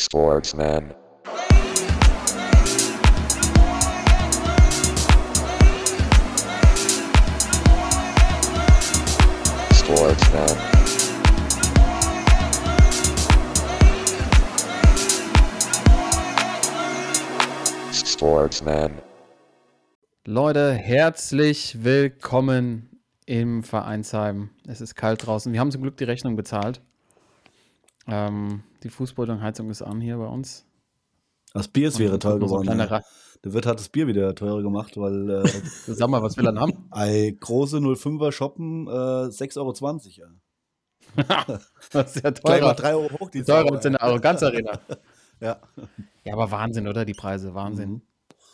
Sportsman. Sportsman. Sportsman. Leute, herzlich willkommen im Vereinsheim. Es ist kalt draußen. Wir haben zum Glück die Rechnung bezahlt. Ähm, die Fußbodenheizung ist an hier bei uns. Das Bier ist Und teuer so geworden. kleiner ja. Der Wirt hat das Bier wieder teurer gemacht, weil äh, Sag mal, was will er haben? ei, große 05er shoppen äh, 6,20 Euro. Ja. Das ist ja mal teurer. 3 Euro hoch, die Teurer als in der Arroganz-Arena. Ja. Ja, aber Wahnsinn, oder? Die Preise, Wahnsinn. Mhm.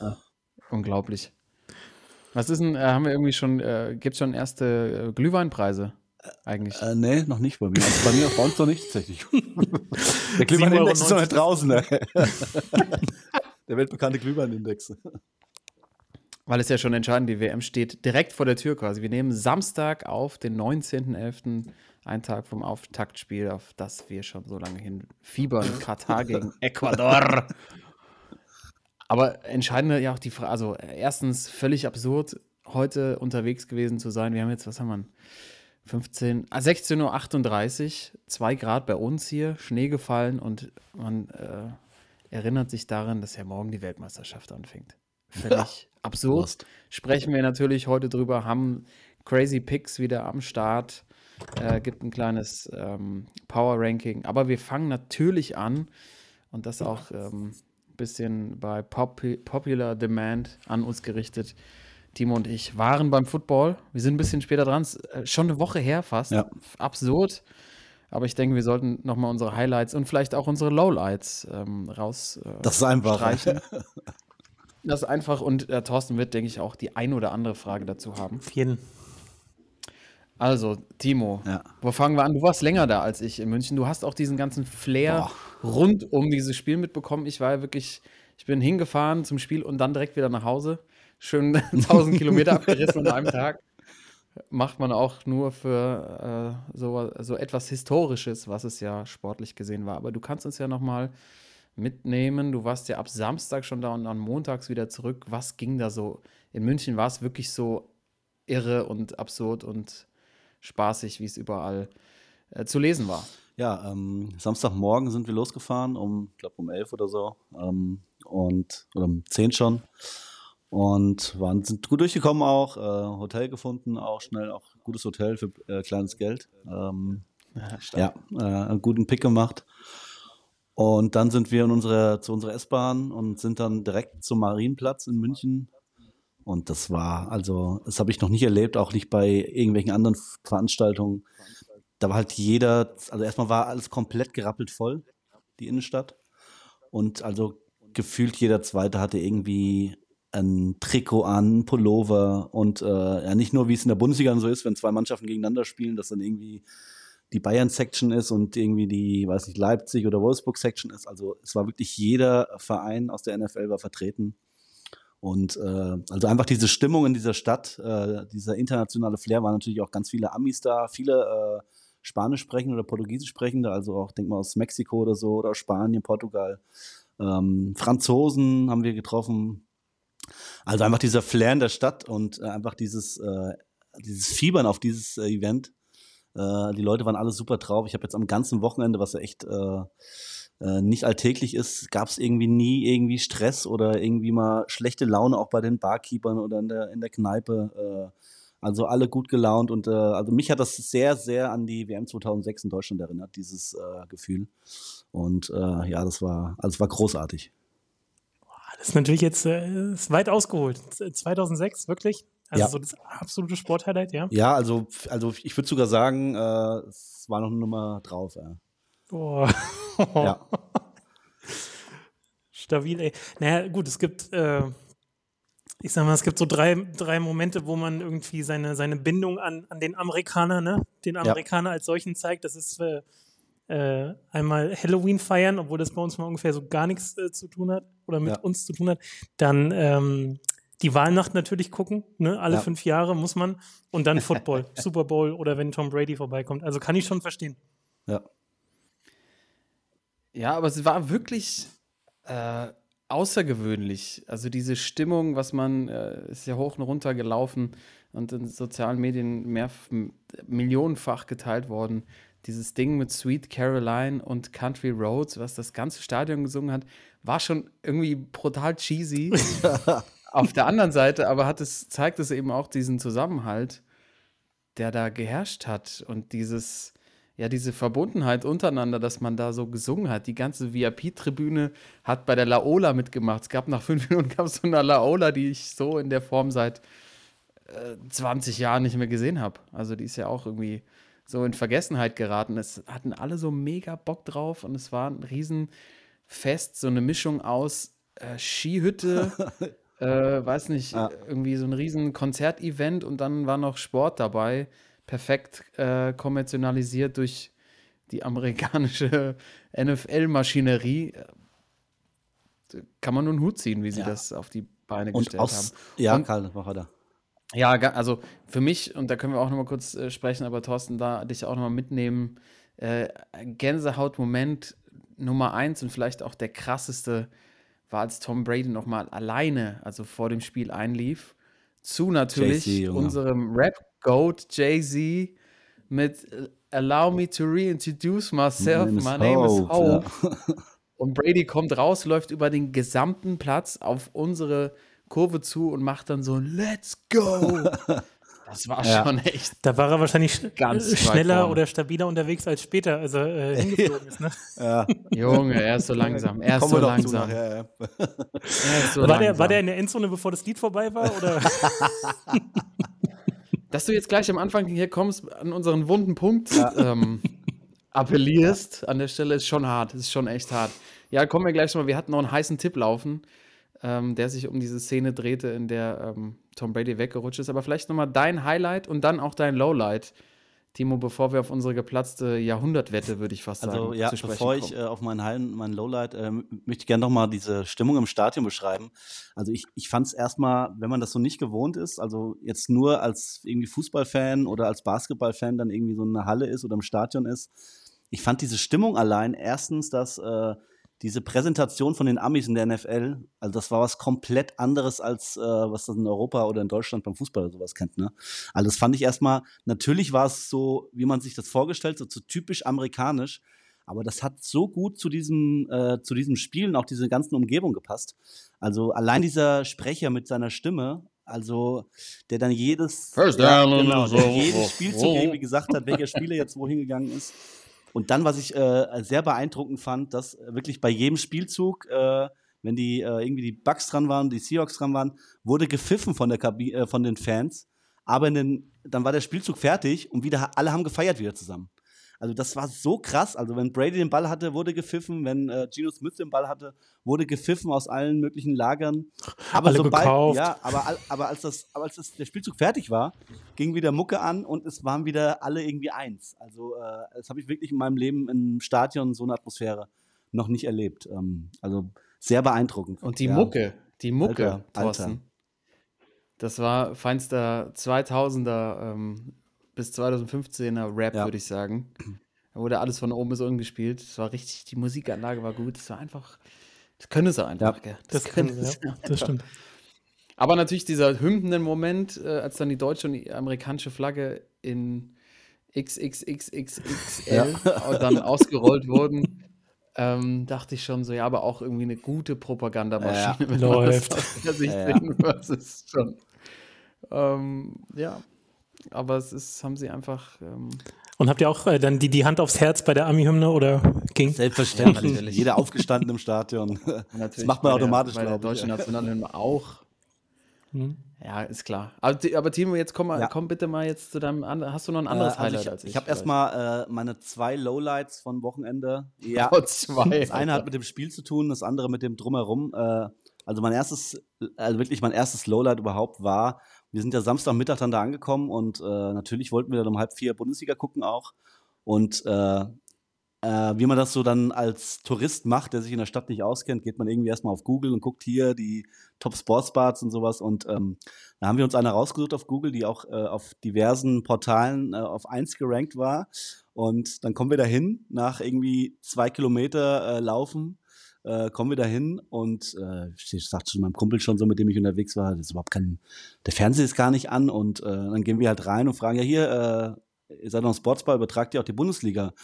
Ja, unglaublich. Was ist denn, äh, haben wir irgendwie schon, äh, gibt es schon erste äh, Glühweinpreise eigentlich? Äh, nee, noch nicht bei mir. Also bei mir bei uns noch nicht tatsächlich. Der Glühweinindex ist noch nicht draußen. Ne? Der weltbekannte Glühweinindex. Weil es ja schon entscheidend, die WM steht direkt vor der Tür quasi. Wir nehmen Samstag auf, den 19.11., einen Tag vom Auftaktspiel, auf das wir schon so lange hin fiebern. Katar gegen Ecuador. Aber entscheidend ja auch die Frage, also erstens völlig absurd, heute unterwegs gewesen zu sein. Wir haben jetzt, was haben wir? 15, ah, 16.38 Uhr, 2 Grad bei uns hier, Schnee gefallen und man äh, erinnert sich daran, dass ja morgen die Weltmeisterschaft anfängt. Völlig absurd. Prost. Sprechen wir natürlich heute drüber, haben Crazy Picks wieder am Start, äh, gibt ein kleines ähm, Power Ranking, aber wir fangen natürlich an und das auch ähm, ein bisschen bei Popu Popular Demand an uns gerichtet. Timo und ich waren beim Football. Wir sind ein bisschen später dran, ist, äh, schon eine Woche her fast. Ja. Absurd. Aber ich denke, wir sollten nochmal unsere Highlights und vielleicht auch unsere Lowlights ähm, raus äh, Das ist einfach. streichen. Das ist einfach und äh, Thorsten wird, denke ich, auch die ein oder andere Frage dazu haben. Auf jeden. Also, Timo, Ja. wo fangen wir an? Du warst länger da als ich in München. Du hast auch diesen ganzen Flair rund um dieses Spiel mitbekommen. Ich war ja wirklich, ich bin hingefahren zum Spiel und dann direkt wieder nach Hause. Schön 1000 Kilometer abgerissen an einem Tag. Macht man auch nur für äh, so, so etwas Historisches, was es ja sportlich gesehen war. Aber du kannst uns ja noch mal mitnehmen. Du warst ja ab Samstag schon da und dann montags wieder zurück. Was ging da so? In München war es wirklich so irre und absurd und spaßig, wie es überall äh, zu lesen war. Ja, ähm, Samstagmorgen sind wir losgefahren, um, ich glaube um 11 oder so. Ähm, und, oder um 10 schon. Und waren, sind gut durchgekommen auch, äh, Hotel gefunden, auch schnell, auch gutes Hotel für äh, kleines Geld. Ähm, ja, äh, einen guten Pick gemacht. Und dann sind wir in unsere, zu unserer S-Bahn und sind dann direkt zum Marienplatz in München. Und das war, also, das habe ich noch nicht erlebt, auch nicht bei irgendwelchen anderen Veranstaltungen. Da war halt jeder, also erstmal war alles komplett gerappelt voll, die Innenstadt. Und also gefühlt jeder Zweite hatte irgendwie ein Trikot an, ein Pullover und äh, ja nicht nur wie es in der Bundesliga so ist, wenn zwei Mannschaften gegeneinander spielen, dass dann irgendwie die Bayern-Section ist und irgendwie die, weiß nicht, Leipzig oder Wolfsburg-Section ist. Also es war wirklich jeder Verein aus der NFL war vertreten. Und äh, also einfach diese Stimmung in dieser Stadt, äh, dieser internationale Flair, waren natürlich auch ganz viele Amis da, viele äh, Spanisch sprechende oder Portugiesisch sprechende, also auch, denk mal, aus Mexiko oder so, oder Spanien, Portugal. Ähm, Franzosen haben wir getroffen. Also einfach dieser Flair in der Stadt und äh, einfach dieses, äh, dieses Fiebern auf dieses äh, Event. Äh, die Leute waren alle super drauf. Ich habe jetzt am ganzen Wochenende, was ja echt äh, äh, nicht alltäglich ist, gab es irgendwie nie irgendwie Stress oder irgendwie mal schlechte Laune auch bei den Barkeepern oder in der, in der Kneipe. Also alle gut gelaunt und also mich hat das sehr, sehr an die WM 2006 in Deutschland erinnert, dieses Gefühl. Und ja, das war, also es war großartig. Das ist natürlich jetzt äh, ist weit ausgeholt. 2006, wirklich? Also Ja. so das absolute Sporthighlight, ja? Ja, also, also ich würde sogar sagen, äh, es war noch eine Nummer drauf. Ja. Boah. Ja. Stabil, ey. Naja, gut, es gibt, äh, ich sag mal, es gibt so drei, drei Momente, wo man irgendwie seine, seine Bindung an, an den Amerikaner, ne? Den Amerikaner als solchen zeigt. Das ist äh, einmal Halloween feiern, obwohl das bei uns mal ungefähr so gar nichts äh, zu tun hat oder mit Ja. uns zu tun hat. Dann ähm, die Wahlnacht natürlich gucken, ne? alle Ja. fünf Jahre muss man. Und dann Football, Super Bowl oder wenn Tom Brady vorbeikommt. Also kann ich schon verstehen. ja. Ja, aber es war wirklich äh, außergewöhnlich. Also diese Stimmung, was man, äh, ist ja hoch und runter gelaufen und in sozialen Medien mehr millionenfach geteilt worden. Dieses Ding mit Sweet Caroline und Country Roads, was das ganze Stadion gesungen hat, war schon irgendwie brutal cheesy. Auf der anderen Seite aber hat es, zeigt es eben auch diesen Zusammenhalt, der da geherrscht hat und dieses, ja, diese Verbundenheit untereinander, dass man da so gesungen hat. Die ganze VIP-Tribüne hat bei der Laola mitgemacht. Es gab nach fünf Minuten gab es so eine Laola, die ich so in der Form seit äh, 20 Jahren nicht mehr gesehen habe. Also die ist ja auch irgendwie so in Vergessenheit geraten. Es hatten alle so mega Bock drauf und es war ein Riesenfest, so eine Mischung aus äh, Skihütte, äh, weiß nicht, ja. irgendwie so ein riesen Konzertevent und dann war noch Sport dabei perfekt äh, kommerzialisiert durch die amerikanische NFL-Maschinerie. Kann man nur einen Hut ziehen, wie sie ja. das auf die Beine und gestellt aus, haben. Ja, und, Karl, mach weiter. Ja, also für mich, und da können wir auch noch mal kurz äh, sprechen, aber Thorsten, da dich auch noch mal mitnehmen, äh, Gänsehaut-Moment Nummer eins und vielleicht auch der krasseste war, als Tom Brady noch mal alleine, also vor dem Spiel einlief, zu natürlich unserem Rap Goat Jay-Z mit äh, Allow me to reintroduce myself. My name is Hope. Ja. Und Brady kommt raus, läuft über den gesamten Platz auf unsere Kurve zu und macht dann so Let's go. Das war ja. schon echt. Da war er wahrscheinlich ganz schneller oder stabiler unterwegs als später, als er äh, hingeflogen ist. Ne? Ja. Junge, er ist so langsam. Er ist so langsam. Nachher, ja. ist so war, langsam. Der, war der in der Endzone, bevor das Lied vorbei war? Oder? dass du jetzt gleich am Anfang hier kommst, an unseren wunden Punkt ja. ähm, appellierst, ja. an der Stelle ist schon hart. ist schon echt hart. Ja, kommen wir gleich mal. Wir hatten noch einen heißen Tipp laufen, ähm, der sich um diese Szene drehte, in der ähm, Tom Brady weggerutscht ist. Aber vielleicht nochmal dein Highlight und dann auch dein Lowlight Timo, bevor wir auf unsere geplatzte Jahrhundertwette, würde ich fast also, sagen, also, ja, bevor ich äh, auf meinen Heilen, mein Lowlight, äh, möchte ich gerne noch mal diese Stimmung im Stadion beschreiben. Also ich, ich fand es erstmal, wenn man das so nicht gewohnt ist, also jetzt nur als irgendwie Fußballfan oder als Basketballfan dann irgendwie so eine Halle ist oder im Stadion ist, ich fand diese Stimmung allein erstens, dass äh, diese Präsentation von den Amis in der NFL, also das war was komplett anderes als äh, was das in Europa oder in Deutschland beim Fußball oder sowas kennt. Ne? Also das fand ich erstmal, natürlich war es so, wie man sich das vorgestellt, so, so typisch amerikanisch, aber das hat so gut zu diesem, äh, zu diesem Spiel und auch diese ganzen Umgebung gepasst. Also allein dieser Sprecher mit seiner Stimme, also der dann jedes, First ja, genau, der jedes Spielzug irgendwie gesagt hat, welcher Spieler jetzt wohin gegangen ist. Und dann, was ich äh, sehr beeindruckend fand, dass wirklich bei jedem Spielzug, äh, wenn die äh, irgendwie die Bucks dran waren, die Seahawks dran waren, wurde gepfiffen von der Kabi äh, von den Fans. Aber den, dann war der Spielzug fertig und wieder alle haben gefeiert wieder zusammen. Also das war so krass. Also wenn Brady den Ball hatte, wurde gepfiffen. Wenn äh, Gino Smith den Ball hatte, wurde gepfiffen aus allen möglichen Lagern. Aber Alle sobald, gekauft. ja, aber, aber als das, aber als das, der Spielzug fertig war, ging wieder Mucke an und es waren wieder alle irgendwie eins. Also äh, das habe ich wirklich in meinem Leben im Stadion so eine Atmosphäre noch nicht erlebt. Ähm, also sehr beeindruckend. Und die ja. Mucke, die Mucke, Alter, Thorsten. Alter. Das war feinster 2000er ähm, bis 2015er Rap, ja. würde ich sagen. Da wurde alles von oben bis unten gespielt. Es war richtig, die Musikanlage war gut. Es war einfach, das können sie einfach. Ja, das, das können sie, ja. Das stimmt. Aber natürlich dieser hümpenden Moment, äh, als dann die deutsche und die amerikanische Flagge in XXXXXL ja. dann ausgerollt wurden, ähm, dachte ich schon so, ja, aber auch irgendwie eine gute Propagandamaschine. Ja, läuft. Das ja, ja. Das ist schon. Ähm, ja, aber es ist, haben sie einfach. Ähm und habt ihr auch äh, dann die, die Hand aufs Herz bei der Ami-Hymne oder ging? Selbstverständlich. Ja, Jeder aufgestanden im Stadion. Natürlich das macht man automatisch, glaube ich. Bei der deutschen Nationalhymne auch. Hm. Ja, ist klar. Aber, aber Timo, jetzt komm, mal, ja. komm bitte mal jetzt zu deinem anderen. Hast du noch ein anderes äh, also Highlight ich, als ich? Ich habe erstmal äh, meine zwei Lowlights von Wochenende. Ja, oh, zwei. Das eine hat mit dem Spiel zu tun, das andere mit dem Drumherum. Äh, also mein erstes, also wirklich mein erstes Lowlight überhaupt war, wir sind ja Samstagmittag dann da angekommen und äh, natürlich wollten wir dann um halb vier Bundesliga gucken auch. Und äh, äh, wie man das so dann als Tourist macht, der sich in der Stadt nicht auskennt, geht man irgendwie erstmal auf Google und guckt hier die Top Sports Bars und sowas. Und ähm, da haben wir uns eine rausgesucht auf Google, die auch äh, auf diversen Portalen äh, auf eins gerankt war. Und dann kommen wir dahin nach irgendwie zwei Kilometer äh, Laufen äh, kommen wir dahin und äh, ich sagte zu meinem Kumpel schon so, mit dem ich unterwegs war, das ist überhaupt kein, der Fernseher ist gar nicht an und äh, dann gehen wir halt rein und fragen, ja hier, äh, ihr seid noch ein Sportsbar, übertragt ihr auch die Bundesliga?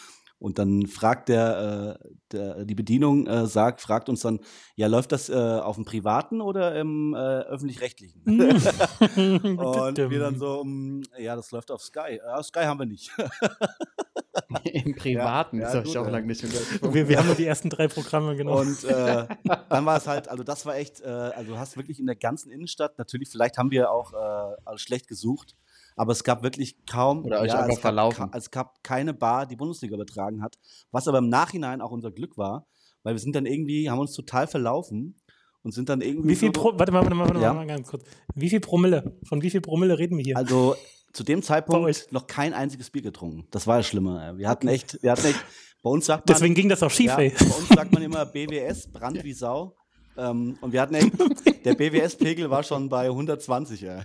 Und dann fragt der, äh, der die Bedienung äh, sagt, fragt uns dann, ja, läuft das äh, auf dem privaten oder im äh, öffentlich-rechtlichen? und wir dann so, um, ja, das läuft auf Sky. Sky haben wir nicht. Im Privaten, Ja, das ja, habe ich auch lange nicht gehört. Wir, wir haben nur die ersten drei Programme genommen. Und äh, dann war es halt, also das war echt, äh, also du hast wirklich in der ganzen Innenstadt, natürlich, vielleicht haben wir auch äh, alles schlecht gesucht, aber es gab wirklich kaum, Oder euch einfach es, gab, verlaufen. ka- es gab keine Bar, die Bundesliga übertragen hat, was aber im Nachhinein auch unser Glück war, weil wir sind dann irgendwie, haben uns total verlaufen und sind dann irgendwie Wie viel so, Pro warte mal, warte mal, warte Ja. mal ganz kurz. Wie viel Promille? Von wie viel Promille reden wir hier? Also zu dem Zeitpunkt noch kein einziges Bier getrunken. Das war das Schlimme. ey. Wir hatten echt, wir hatten echt, bei uns sagt man, Deswegen ging das auch schief, Ja, ey. bei uns sagt man immer BWS, Brand wie Sau. Ähm, und wir hatten echt, der BWS-Pegel war schon bei 120. Ja.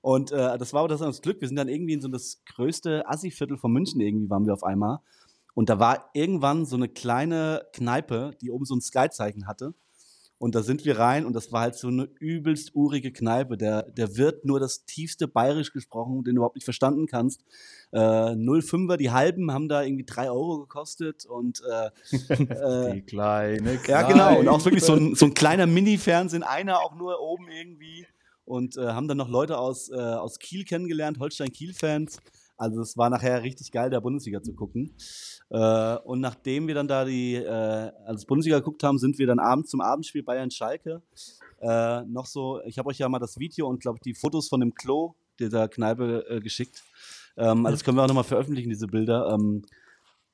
Und äh, das war aber das, das Glück. Wir sind dann irgendwie in so das größte Assi-Viertel von München irgendwie waren wir auf einmal. Und da war irgendwann so eine kleine Kneipe, die oben so ein Sky-Zeichen hatte. Und da sind wir rein und das war halt so eine übelst urige Kneipe. Der, der Wirt nur das tiefste Bayerisch gesprochen, den du überhaupt nicht verstanden kannst. Äh, 05er, die halben haben da irgendwie drei Euro gekostet und äh, äh, Die kleine ja, genau. Und auch wirklich so ein, so ein kleiner Mini-Fernsehen, einer auch nur oben irgendwie. Und äh, haben dann noch Leute aus, äh, aus Kiel kennengelernt, Holstein-Kiel-Fans. Also es war nachher richtig geil, der Bundesliga zu gucken. Äh, und nachdem wir dann da die, äh, als Bundesliga geguckt haben, sind wir dann abends zum Abendspiel Bayern-Schalke. Äh, noch so, ich habe euch ja mal das Video und glaube die Fotos von dem Klo dieser Kneipe äh, geschickt. Ähm, also das können wir auch nochmal veröffentlichen, diese Bilder. Ähm,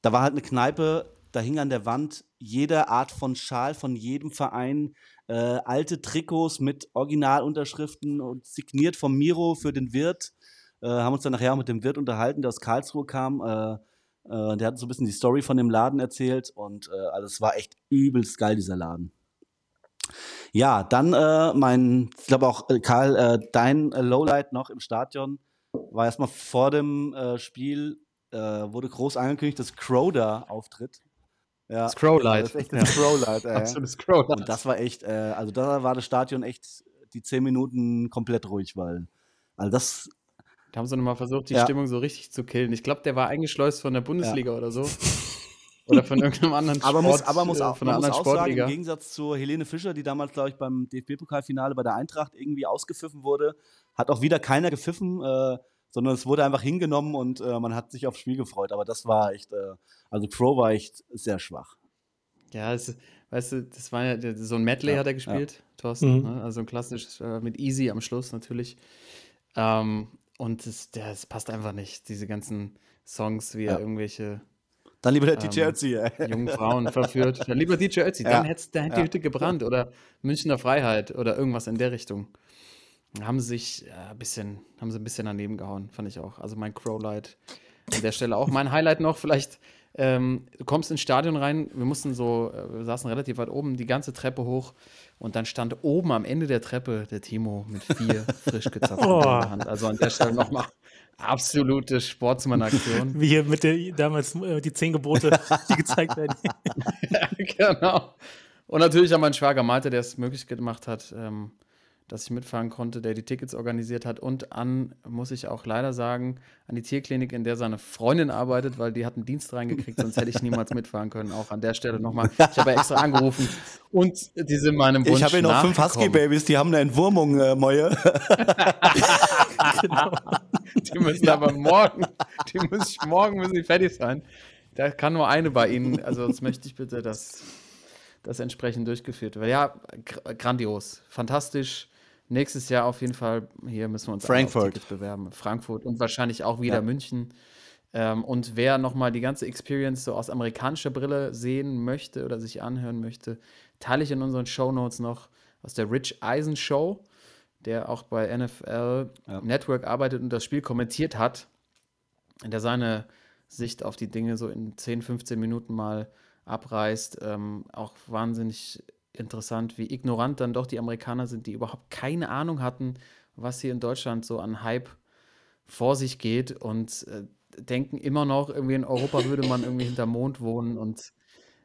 da war halt eine Kneipe, da hing an der Wand jede Art von Schal von jedem Verein, äh, alte Trikots mit Originalunterschriften und signiert vom Miro für den Wirt. Äh, haben uns dann nachher auch mit dem Wirt unterhalten, der aus Karlsruhe kam. Äh, äh, der hat so ein bisschen die Story von dem Laden erzählt und äh, also es war echt übelst geil, dieser Laden. Ja, dann äh, mein, ich glaube auch, Karl, dein Lowlight noch im Stadion war erstmal vor dem Spiel, wurde groß angekündigt, dass Crowder auftritt. Ja, Scrowlight. Das ist echt ein Scrowlight, ey. Absolutes Scrowlight. Und das war echt, äh, also da war das Stadion echt die zehn Minuten komplett ruhig, weil, also das, Da haben sie nochmal versucht, die Ja. Stimmung so richtig zu killen. Ich glaube, der war eingeschleust von der Bundesliga oder so. Oder von irgendeinem anderen aber Sport, muss, aber muss äh, auch, von man einer muss anderen auch sagen, im Sportliga. Gegensatz zur Helene Fischer, die damals, glaube ich, beim DFB-Pokalfinale bei der Eintracht irgendwie ausgepfiffen wurde, hat auch wieder keiner gepfiffen, äh, sondern es wurde einfach hingenommen und äh, man hat sich aufs Spiel gefreut. Aber das war echt, äh, also Crow war echt sehr schwach. Ja, es, weißt du, das war ja so ein Medley Ja, hat er gespielt, Thorsten. Mhm. Ne? Also ein klassisches äh, mit Easy am Schluss natürlich. Ähm, und das, der, das passt einfach nicht, diese ganzen Songs, wie Ja. er irgendwelche Dann lieber der Ähm, DJ Ötzi, ey. jungen Frauen verführt. Ja, lieber DJ Ötzi, Ja, dann hätte dann hätte die ja. Hütte gebrannt oder Münchner Freiheit oder irgendwas in der Richtung. Haben sie sich äh, ein bisschen, haben sie ein bisschen daneben gehauen, fand ich auch. Also mein Crowlight an der Stelle auch. Mein Highlight noch, vielleicht, ähm, du kommst ins Stadion rein, wir mussten so, äh, wir saßen relativ weit oben, die ganze Treppe hoch und dann stand oben am Ende der Treppe der Timo mit vier frisch gezapften Oh. in der Hand. Also an der Stelle nochmal absolute Sportsmann-Aktion. Wie hier mit der damals äh, die zehn Gebote, die gezeigt werden. genau. Und natürlich an meinen Schwager Malte, der es möglich gemacht hat, ähm, dass ich mitfahren konnte, der die Tickets organisiert hat. Und an, muss ich auch leider sagen, an die Tierklinik, in der seine Freundin arbeitet, weil die hat einen Dienst reingekriegt, sonst hätte ich niemals mitfahren können. Auch an der Stelle nochmal. Ich habe ja extra angerufen und die sind meinem Wunsch Ich habe hier noch fünf. Husky-Babys, die haben eine Entwurmung, äh, Moje. Die müssen aber morgen, die müssen morgen müssen die fertig sein. Da kann nur eine bei Ihnen. Also das möchte ich bitte, dass das entsprechend durchgeführt wird. Ja, gr grandios, fantastisch. Nächstes Jahr auf jeden Fall, hier müssen wir uns Frankfurt. Bewerben. Frankfurt und wahrscheinlich auch wieder Ja. München. Ähm, und wer nochmal die ganze Experience so aus amerikanischer Brille sehen möchte oder sich anhören möchte, teile ich in unseren Shownotes noch aus der Rich Eisen Show, der auch bei NFL Ja. Network arbeitet und das Spiel kommentiert hat, der seine Sicht auf die Dinge so in 10, 15 Minuten mal abreißt. Ähm, auch wahnsinnig interessant, wie ignorant dann doch die Amerikaner sind, die überhaupt keine Ahnung hatten, was hier in Deutschland so an Hype vor sich geht und äh, denken immer noch, irgendwie in Europa würde man irgendwie hinter Mond wohnen und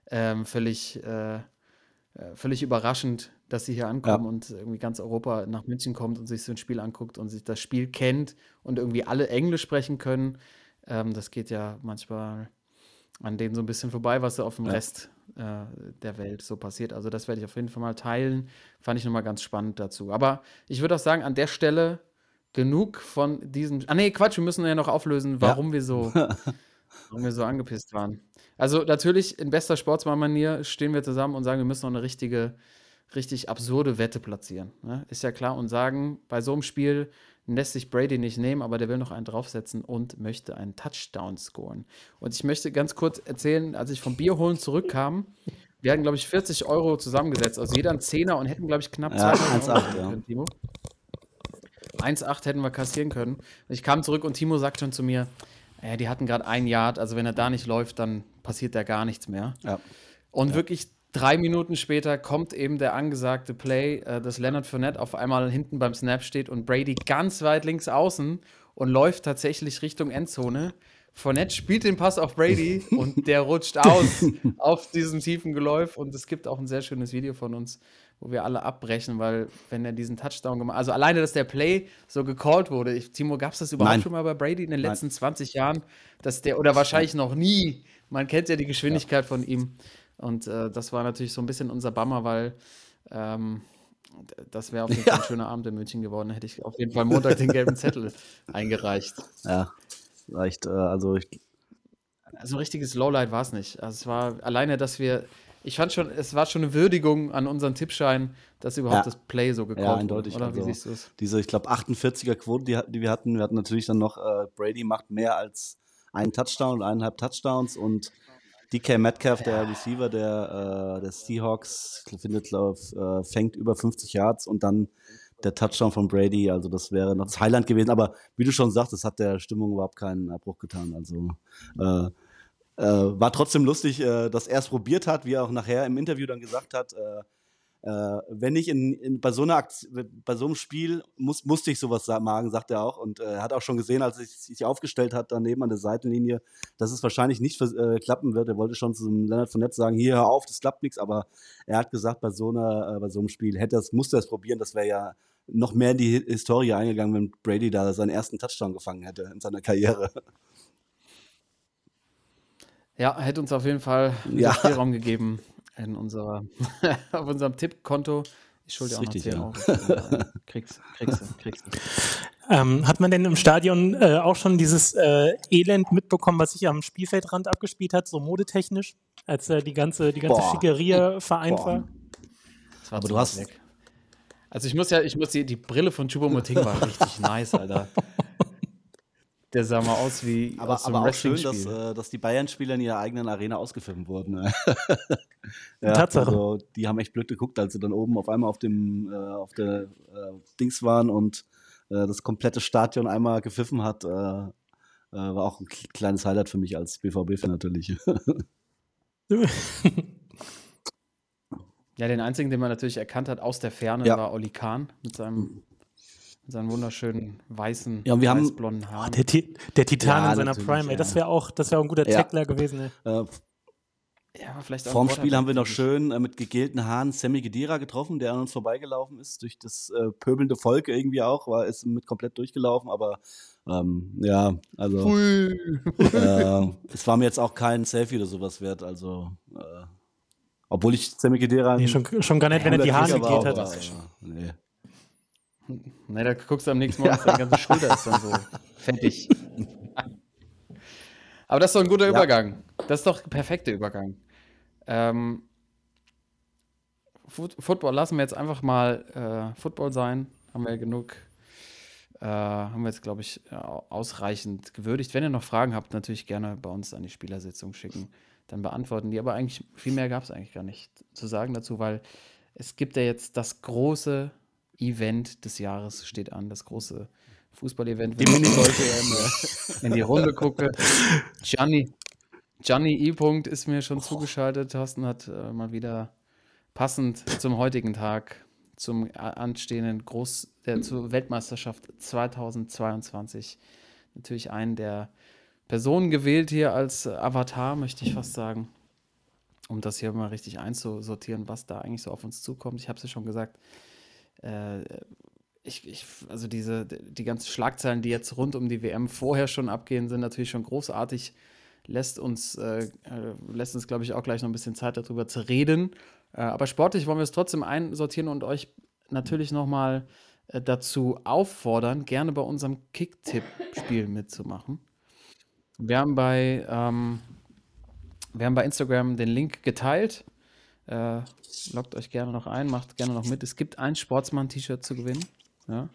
ähm, völlig, äh, äh völlig überraschend, dass sie hier ankommen ja. und irgendwie ganz Europa nach München kommt und sich so ein Spiel anguckt und sich das Spiel kennt und irgendwie alle Englisch sprechen können. Ähm, das geht ja manchmal an denen so ein bisschen vorbei, was so auf dem ja. Rest äh, der Welt so passiert. Also das werde ich auf jeden Fall mal teilen. Fand ich nochmal ganz spannend dazu. Aber ich würde auch sagen, an der Stelle genug von diesen. Ah nee, Quatsch, wir müssen ja noch auflösen, warum ja. wir so, warum wir so angepisst waren. Also natürlich in bester Sportsmann-Manier stehen wir zusammen und sagen, wir müssen noch eine richtige, richtig absurde Wette platzieren. Ne? Ist ja klar und sagen, bei so einem Spiel lässt sich Brady nicht nehmen, aber der will noch einen draufsetzen und möchte einen Touchdown scoren. Und ich möchte ganz kurz erzählen, als ich vom Bierholen zurückkam, wir hatten, glaube ich, 40 Euro zusammengesetzt, also jeder ein Zehner und hätten, glaube ich, knapp ja, 2000 Euro ja. können, Timo. 1,8 hätten wir kassieren können. Ich kam zurück und Timo sagt schon zu mir, ja, die hatten gerade ein Yard, also wenn er da nicht läuft, dann passiert da gar nichts mehr. Ja. Und ja. wirklich Drei Minuten später kommt eben der angesagte Play, äh, dass Leonard Fournette auf einmal hinten beim Snap steht und Brady ganz weit links außen und läuft tatsächlich Richtung Endzone. Fournette spielt den Pass auf Brady und der rutscht aus auf diesem tiefen Geläuf. Und es gibt auch ein sehr schönes Video von uns, wo wir alle abbrechen, weil wenn er diesen Touchdown gemacht also alleine, dass der Play so gecallt wurde. Ich, Timo, gab es das überhaupt Nein. schon mal bei Brady in den letzten Nein. 20 Jahren, dass der, oder wahrscheinlich noch nie, man kennt ja die Geschwindigkeit ja. von ihm, und äh, das war natürlich so ein bisschen unser Bummer, weil ähm, das wäre auf jeden Fall ein schöner Abend in München geworden. Hätte ich auf jeden Fall Montag den gelben Zettel eingereicht. Ja, reicht. Äh, also, ich also ein richtiges Lowlight war es nicht. Also es war alleine, dass wir. Ich fand schon, es war schon eine Würdigung an unseren Tippschein, dass überhaupt ja. das Play so gekommen ja, eindeutig. Oder also, wie siehst du es? Diese, ich glaube, 48er Quote, die, die, wir hatten, wir hatten natürlich dann noch, äh, Brady macht mehr als einen Touchdown und eineinhalb Touchdowns und DK Metcalf, der Receiver der, äh, der Seahawks, findet, glaub, äh, fängt über 50 Yards und dann der Touchdown von Brady, also das wäre noch das Highlight gewesen. Aber wie du schon sagst, das hat der Stimmung überhaupt keinen Abbruch getan. Also äh, äh, war trotzdem lustig, äh, dass er es probiert hat, wie er auch nachher im Interview dann gesagt hat. Äh, wenn ich in, in, bei, so einer Aktion, bei so einem Spiel muss, musste ich sowas sagen, sagt er auch. Und äh, er äh, hat auch schon gesehen, als er sich aufgestellt hat, daneben an der Seitenlinie, dass es wahrscheinlich nicht äh, klappen wird. Er wollte schon zu Leonard von Netz sagen, hier, hör auf, das klappt nichts. Aber er hat gesagt, bei so, einer, äh, bei so einem Spiel hätte es, musste er es probieren. Das wäre ja noch mehr in die Historie eingegangen, wenn Brady da seinen ersten Touchdown gefangen hätte in seiner Karriere. Ja, hätte uns auf jeden Fall ja. Spielraum gegeben in unserer, auf unserem Tippkonto. Ich schulde auch noch 10 Euro. kriegst, kriegst du, kriegst du. Ähm, hat man denn im Stadion äh, auch schon dieses äh, Elend mitbekommen, was sich am Spielfeldrand abgespielt hat, so modetechnisch, als äh, die ganze, die ganze Schickeria vereint war? Das war Aber du hast weg. Also ich muss ja, ich muss die, die Brille von Chubomoting war richtig nice, Alter. Der sah mal aus wie aber, aus aber auch schön, dass, äh, dass die Bayern-Spieler in ihrer eigenen Arena ausgepfiffen wurden. Ne? ja, Tatsache. Also, die haben echt blöd geguckt, als sie dann oben auf einmal auf dem äh, auf der äh, Dings waren und äh, das komplette Stadion einmal gepfiffen hat. Äh, äh, war auch ein kleines Highlight für mich als BVB-Fan natürlich. ja, den einzigen, den man natürlich erkannt hat aus der Ferne, ja. war Oli Kahn mit seinem mit seinen wunderschönen weißen, ja, wir haben, weißblonden Haaren. Oh, der, der, Titan ja, in seiner Prime, ey, das wäre auch, das ein guter Tackler gewesen. Ey. Äh, ja, vielleicht auch Vorm Spiel haben wir noch schön äh, mit gegelten Haaren Sammy Gedira getroffen, der an uns vorbeigelaufen ist, durch das äh, pöbelnde Volk irgendwie auch, war ist mit komplett durchgelaufen, aber ähm, ja, also äh, es war mir jetzt auch kein Selfie oder sowas wert, also äh, obwohl ich Sammy Gedira nee, schon, schon gar nicht, wenn er die Haare gegelt hat. Aber, nee. Ne, da guckst du am nächsten Morgen, ja. deine ganze Schulter ist dann so fettig. Aber das ist doch ein guter ja. Übergang. Das ist doch ein perfekter Übergang. Ähm, Football lassen wir jetzt einfach mal äh, Football sein. Haben wir genug, äh, haben wir jetzt, glaube ich, ausreichend gewürdigt. Wenn ihr noch Fragen habt, natürlich gerne bei uns an die Spielersitzung schicken. Dann beantworten die. Aber eigentlich, viel mehr gab es eigentlich gar nicht zu sagen dazu, weil es gibt ja jetzt das große Event des Jahres steht an, das große Fußball-Event, wenn ich sollte, in die Runde gucke. Gianni, Gianni I. -Punkt ist mir schon zugeschaltet. Thorsten hat äh, mal wieder passend zum heutigen Tag, zum anstehenden Groß, der zur Weltmeisterschaft 2022 natürlich einen der Personen gewählt hier als Avatar, möchte ich fast sagen, um das hier mal richtig einzusortieren, was da eigentlich so auf uns zukommt. Ich habe es ja schon gesagt, äh, ich, ich, also diese, die ganzen Schlagzeilen, die jetzt rund um die WM vorher schon abgehen, sind natürlich schon großartig. Lässt uns, äh, äh lässt uns, glaube ich, auch gleich noch ein bisschen Zeit darüber zu reden. Äh, aber sportlich wollen wir es trotzdem einsortieren und euch natürlich nochmal äh, dazu auffordern, gerne bei unserem Kick-Tipp-Spiel mitzumachen. Wir haben bei, ähm, wir haben bei Instagram den Link geteilt. Äh, loggt euch gerne noch ein, macht gerne noch mit. Es gibt ein Sportsmann-T-Shirt zu gewinnen. Ja.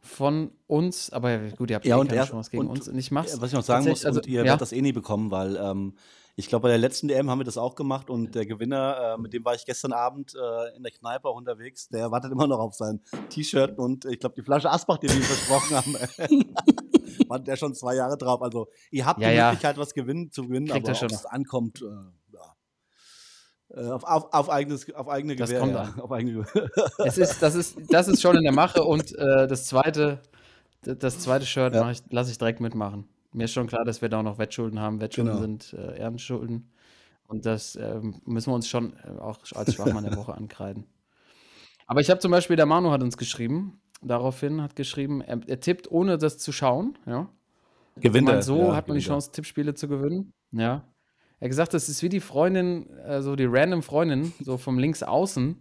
Von uns, aber gut, ihr habt ja, eh und keine er, Chance gegen und, uns. Und ich mach's. Was ich noch sagen muss, also, und ihr ja. werdet das eh nie bekommen, weil ähm, ich glaube, bei der letzten DM haben wir das auch gemacht und der Gewinner, äh, mit dem war ich gestern Abend äh, in der Kneipe auch unterwegs, der wartet immer noch auf sein T-Shirt und ich glaube, die Flasche Asbach, die wir ihm versprochen haben, war der schon zwei Jahre drauf. Also, ihr habt Ja, die. Möglichkeit, was gewinnen, zu gewinnen, Kriegt aber er schon ob es ankommt. Äh, auf, auf, auf, eigenes, auf eigene Das Gewehr. kommt ja. an. Auf eigene Es ist, das, ist, das ist schon in der Mache und äh, das zweite, das zweite Shirt Ja. lasse ich direkt mitmachen. Mir ist schon klar, dass wir da auch noch Wettschulden haben. Wettschulden Genau. sind äh, Ehrenschulden. Und das ähm, müssen wir uns schon äh, auch als Schwachmann der Woche ankreiden. Aber ich habe zum Beispiel, der Manu hat uns geschrieben, daraufhin hat geschrieben, er, er tippt ohne das zu schauen. Ja. Gewinnt Man, er, so ja, hat man die gewinnt. Chance, Tippspiele zu gewinnen. Ja. Er hat gesagt, das ist wie die Freundin, so die random Freundin, so vom links außen,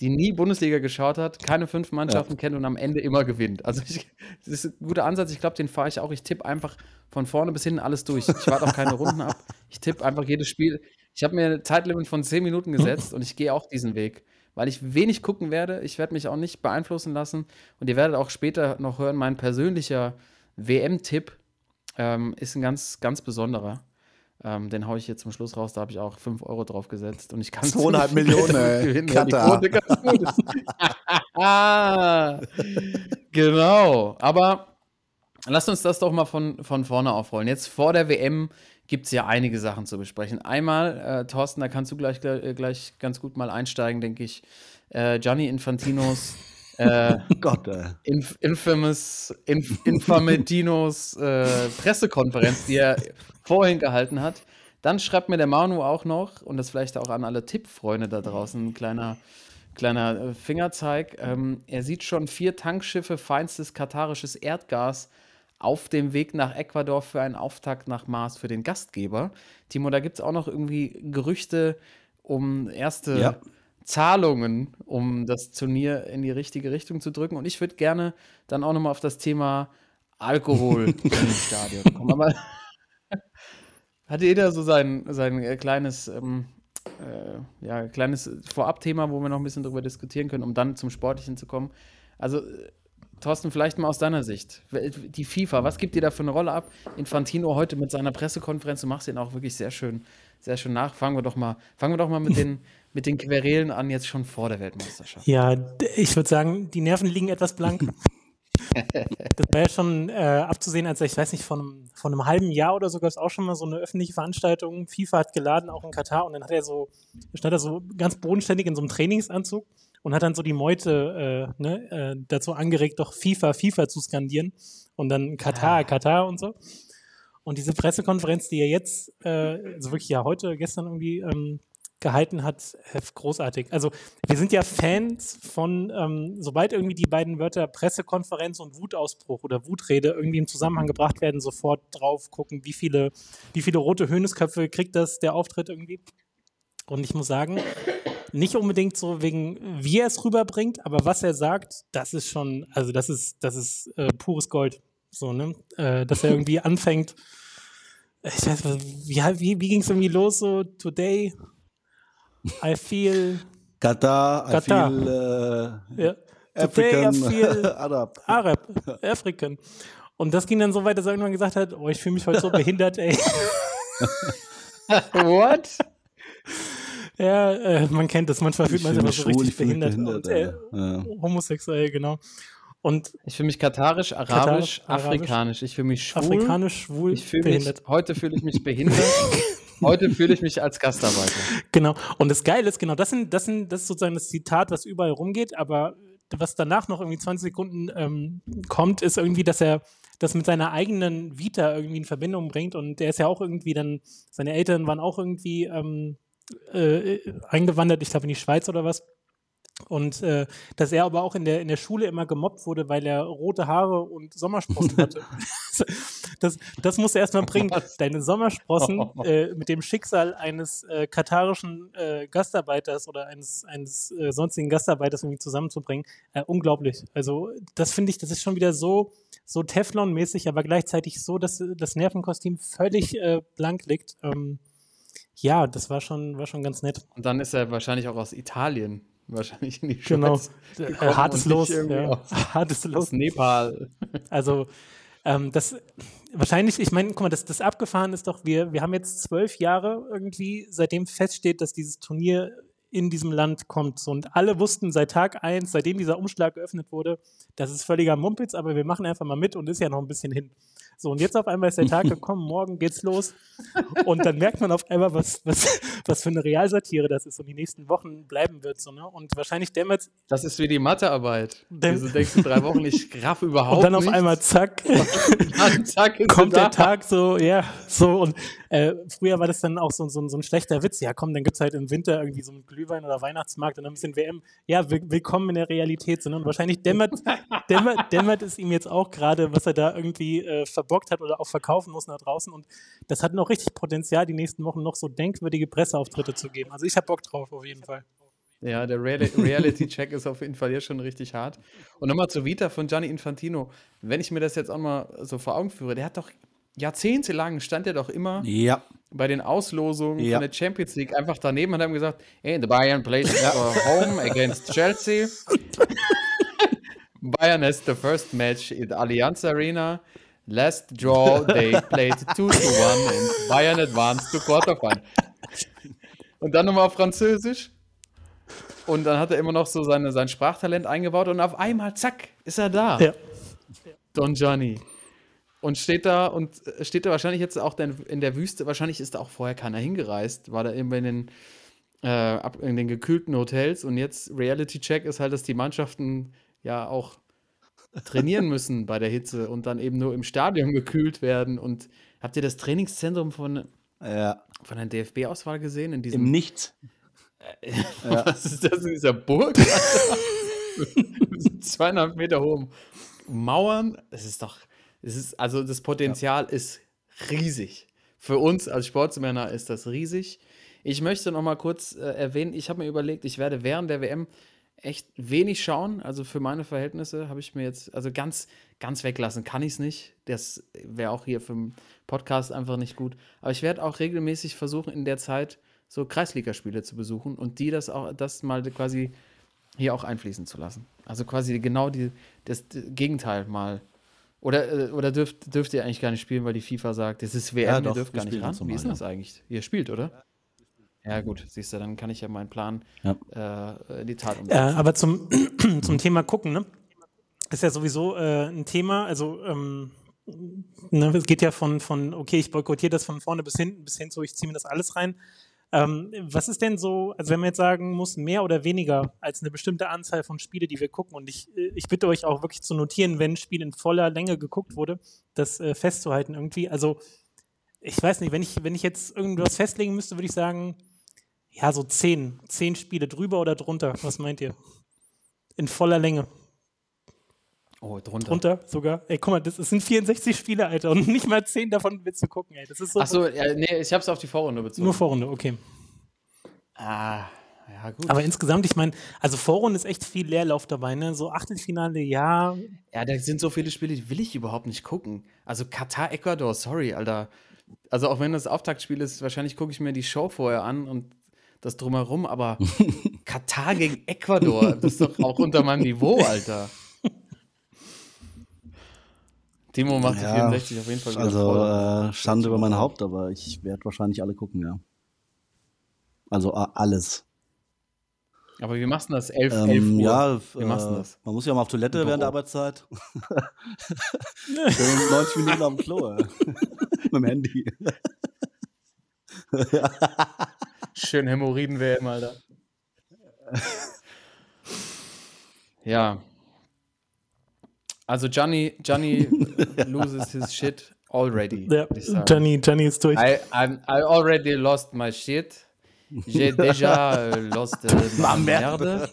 die nie Bundesliga geschaut hat, keine fünf Mannschaften kennt und am Ende immer gewinnt. Also ich, das ist ein guter Ansatz. Ich glaube, den fahre ich auch. Ich tippe einfach von vorne bis hinten alles durch. Ich warte auch keine Runden ab. Ich tippe einfach jedes Spiel. Ich habe mir ein Zeitlimit von zehn Minuten gesetzt und ich gehe auch diesen Weg, weil ich wenig gucken werde. Ich werde mich auch nicht beeinflussen lassen. Und ihr werdet auch später noch hören, mein persönlicher WM-Tipp ähm, ist ein ganz, ganz besonderer. Ähm, den haue ich jetzt zum Schluss raus, da habe ich auch 5 Euro drauf gesetzt und ich kann Zweieinhalb ziemlich viel Millionen, damit ey. gewinnen, genau, aber lasst uns das doch mal von, von vorne aufrollen. Jetzt vor der WM gibt es ja einige Sachen zu besprechen. Einmal, äh, Thorsten, da kannst du gleich, gleich, gleich ganz gut mal einsteigen, denke ich. Äh, Gianni Infantinos äh, Gott, äh. Inf infamous, Inf Infametinos äh, Pressekonferenz, die er vorhin gehalten hat. Dann schreibt mir der Manu auch noch, und das vielleicht auch an alle Tippfreunde da draußen, ein kleiner, kleiner äh, Fingerzeig. Ähm, er sieht schon vier Tankschiffe feinstes katarisches Erdgas auf dem Weg nach Ecuador für einen Auftakt nach Mars für den Gastgeber. Timo, da gibt es auch noch irgendwie Gerüchte um erste Ja. Zahlungen, um das Turnier in die richtige Richtung zu drücken. Und ich würde gerne dann auch nochmal auf das Thema Alkohol im Stadion kommen. Aber hatte jeder so sein, sein äh, kleines, ähm, äh, ja, kleines Vorabthema, wo wir noch ein bisschen drüber diskutieren können, um dann zum Sportlichen zu kommen. Also, äh, Thorsten, vielleicht mal aus deiner Sicht. Die FIFA, was gibt dir da für eine Rolle ab? Infantino heute mit seiner Pressekonferenz, du machst ihn auch wirklich sehr schön, sehr schön nach. Fangen wir doch mal, fangen wir doch mal mit den, mit den Querelen an, jetzt schon vor der Weltmeisterschaft. Ja, ich würde sagen, die Nerven liegen etwas blank. das war ja schon äh, abzusehen, als ich weiß nicht, von einem, von einem halben Jahr oder so gab es auch schon mal so eine öffentliche Veranstaltung. FIFA hat geladen, auch in Katar, und dann hat er so, stand er so ganz bodenständig in so einem Trainingsanzug und hat dann so die Meute äh, ne, äh, dazu angeregt, doch FIFA, FIFA zu skandieren und dann Katar, Katar und so. Und diese Pressekonferenz, die er jetzt, äh, also wirklich ja heute, gestern irgendwie ähm, gehalten hat, großartig. Also wir sind ja Fans von, ähm, sobald irgendwie die beiden Wörter Pressekonferenz und Wutausbruch oder Wutrede irgendwie im Zusammenhang gebracht werden, sofort drauf gucken, wie viele, wie viele rote Höhnesköpfe kriegt das der Auftritt irgendwie. Und ich muss sagen, nicht unbedingt so wegen, wie er es rüberbringt, aber was er sagt, das ist schon, also das ist, das ist äh, pures Gold. So, ne? Äh, dass er irgendwie anfängt, ich weiß, wie, wie, wie ging es irgendwie los? So, today I feel, Katar, Katar. I feel äh, ja, today I African, feel Arab. Arab, African. Und das ging dann so weit, dass er irgendwann gesagt hat, oh, ich fühle mich heute so behindert, ey. What? ja, äh, man kennt das, manchmal fühlt man sich mich so schwul, richtig behindert. behindert, und, äh. Ja. homosexuell, genau. Und Ich fühle mich katarisch, arabisch, Katarisch, afrikanisch. Ich fühle mich schwul. afrikanisch, schwul, Ich fühle mich, behindert. heute fühle ich mich behindert. Heute fühle ich mich als Gastarbeiter. Genau. Und das Geile ist, genau, das, sind, das, sind, das ist sozusagen das Zitat, was überall rumgeht, aber was danach noch irgendwie 20 Sekunden ähm, kommt, ist irgendwie, dass er das mit seiner eigenen Vita irgendwie in Verbindung bringt. Und der ist ja auch irgendwie dann, seine Eltern waren auch irgendwie ähm, äh, eingewandert, ich glaube in die Schweiz oder was. Und äh, dass er aber auch in der, in der Schule immer gemobbt wurde, weil er rote Haare und Sommersprossen hatte. das, das musst du erstmal bringen, deine Sommersprossen äh, mit dem Schicksal eines äh, katarischen äh, Gastarbeiters oder eines, eines äh, sonstigen Gastarbeiters irgendwie zusammenzubringen. Äh, unglaublich. Also das finde ich, das ist schon wieder so, so Teflon-mäßig, aber gleichzeitig so, dass das Nervenkostüm völlig blank liegt. Ähm, ja, das war schon, war schon ganz nett. Und dann ist er wahrscheinlich auch aus Italien. Wahrscheinlich in die Schweiz. Genau. Äh, hartes Los. Ja. aus- Hartes Los. Aus Nepal. Also ähm, das wahrscheinlich, ich meine, guck mal, das, das abgefahren ist doch, wir, wir haben jetzt zwölf Jahre irgendwie, seitdem feststeht, dass dieses Turnier in diesem Land kommt. Und alle wussten seit Tag eins, seitdem dieser Umschlag geöffnet wurde, das ist völliger Mumpitz, aber wir machen einfach mal mit und ist ja noch ein bisschen hin. So, und jetzt auf einmal ist der Tag gekommen, morgen geht's los. Und dann merkt man auf einmal, was, was, was für eine Realsatire das ist und die nächsten Wochen bleiben wird. So, ne? Und wahrscheinlich dämmert Das ist wie die Mathearbeit. Denkst in drei Wochen, ich raff überhaupt und dann auf nichts. einmal zack. Zack, kommt der Tag so, ja, so und äh, früher war das dann auch so, so, so ein schlechter Witz. Ja, komm, dann gibt es halt im Winter irgendwie so einen Glühwein oder Weihnachtsmarkt und dann ein bisschen WM. Ja, will, willkommen in der Realität. So, ne? Und wahrscheinlich dämmert, dämmert, dämmert es ihm jetzt auch gerade, was er da irgendwie äh, verbockt hat oder auch verkaufen muss nach draußen. Und das hat noch richtig Potenzial, die nächsten Wochen noch so denkwürdige Presseauftritte zu geben. Also ich habe Bock drauf, auf jeden Fall. Ja, der Reali Reality-Check ist auf jeden Fall hier schon richtig hart. Und nochmal zur Vita von Gianni Infantino. Wenn ich mir das jetzt auch mal so vor Augen führe, der hat doch jahrzehntelang stand er doch immer Ja. bei den Auslosungen Ja. von der Champions League einfach daneben und haben gesagt, hey, the Bayern plays uh, home against Chelsea. Bayern has the first match in the Allianz Arena. Last draw, they played 2 to 1 and Bayern advanced to quarterfinal. Und dann nochmal auf Französisch. Und dann hat er immer noch so seine, sein Sprachtalent eingebaut und auf einmal, zack, ist er da. Ja. Don Johnny. Und steht da und äh, steht da wahrscheinlich jetzt auch in der Wüste. Wahrscheinlich ist da auch vorher keiner hingereist. War da immer in den, äh, in den gekühlten Hotels. Und jetzt Reality Check ist halt, dass die Mannschaften ja auch trainieren müssen bei der Hitze und dann eben nur im Stadion gekühlt werden. Und habt ihr das Trainingszentrum von, Ja. von der DFB-Auswahl gesehen? In diesem Im Nichts. was ist das in dieser Burg? Zweieinhalb Meter hohen Mauern. Es ist doch, es ist, also das Potenzial ist riesig. Für uns als Sportsmänner ist das riesig. Ich möchte noch mal kurz äh, erwähnen, ich habe mir überlegt, ich werde während der WM echt wenig schauen. Also für meine Verhältnisse habe ich mir jetzt, also ganz, ganz weglassen kann ich es nicht. Das wäre auch hier für den Podcast einfach nicht gut. Aber ich werde auch regelmäßig versuchen, in der Zeit so Kreisligaspiele zu besuchen und die das auch, das mal quasi hier auch einfließen zu lassen. Also quasi genau die, das Gegenteil mal. Oder, äh, oder dürft, dürft ihr eigentlich gar nicht spielen, weil die FIFA sagt, das ist WM, Ja, ihr doch, dürft wir gar nicht ran. Wie ist ja. das eigentlich? Ihr spielt, oder? Ja, gut, siehst du, dann kann ich ja meinen Plan Ja. äh, in die Tat Äh, umsetzen. aber zum, zum Thema gucken, ne? Ist ja sowieso äh, ein Thema, also ähm, ne, es geht ja von, von, okay, ich boykottiere das von vorne bis hinten, bis hin zu, ich ziehe mir das alles rein. Ähm, was ist denn so, also wenn man jetzt sagen muss, mehr oder weniger als eine bestimmte Anzahl von Spiele, die wir gucken, und ich, äh, ich bitte euch auch wirklich zu notieren, wenn ein Spiel in voller Länge geguckt wurde, das äh, festzuhalten irgendwie. Also, ich weiß nicht, wenn ich, wenn ich jetzt irgendwas festlegen müsste, würde ich sagen, ja, so zehn, zehn Spiele drüber oder drunter. Was meint ihr? In voller Länge. oh, drunter. Drunter sogar. Ey, guck mal, das, das sind 64 Spiele, Alter. Und nicht mal zehn davon willst du gucken, ey. Das ist so. Achso, ja, nee, ich hab's auf die Vorrunde bezogen. Nur Vorrunde, okay. Ah, ja, gut. Aber insgesamt, ich meine, also Vorrunde ist echt viel Leerlauf dabei, ne? So Achtelfinale, ja. Ja, da sind so viele Spiele, die will ich überhaupt nicht gucken. Also Katar, Ecuador, sorry, Alter. Also auch wenn das Auftaktspiel ist, wahrscheinlich gucke ich mir die Show vorher an und das drumherum, aber Katar gegen Ecuador, das ist doch auch unter meinem Niveau, Alter. Timo macht die 64 auf jeden Fall wieder voll. Also äh, Schande über mein Haupt, aber ich werde wahrscheinlich alle gucken, ja. Also äh, alles. Aber wie machst du das? 11, 11 Ähm, Uhr. ja, Wie machst du äh, das? man muss ja mal auf Toilette Im während der Büro. Arbeitszeit. Bin 90 Minuten auf dem Klo, mit dem Handy. Schön Hämorrhoiden wäre immer, Alter. ja. Also Johnny, Johnny loses his shit already. Ja. Gianni, Gianni ist durch. I, I'm, I already lost my shit. J'ai déjà euh, lost euh, Ma merde.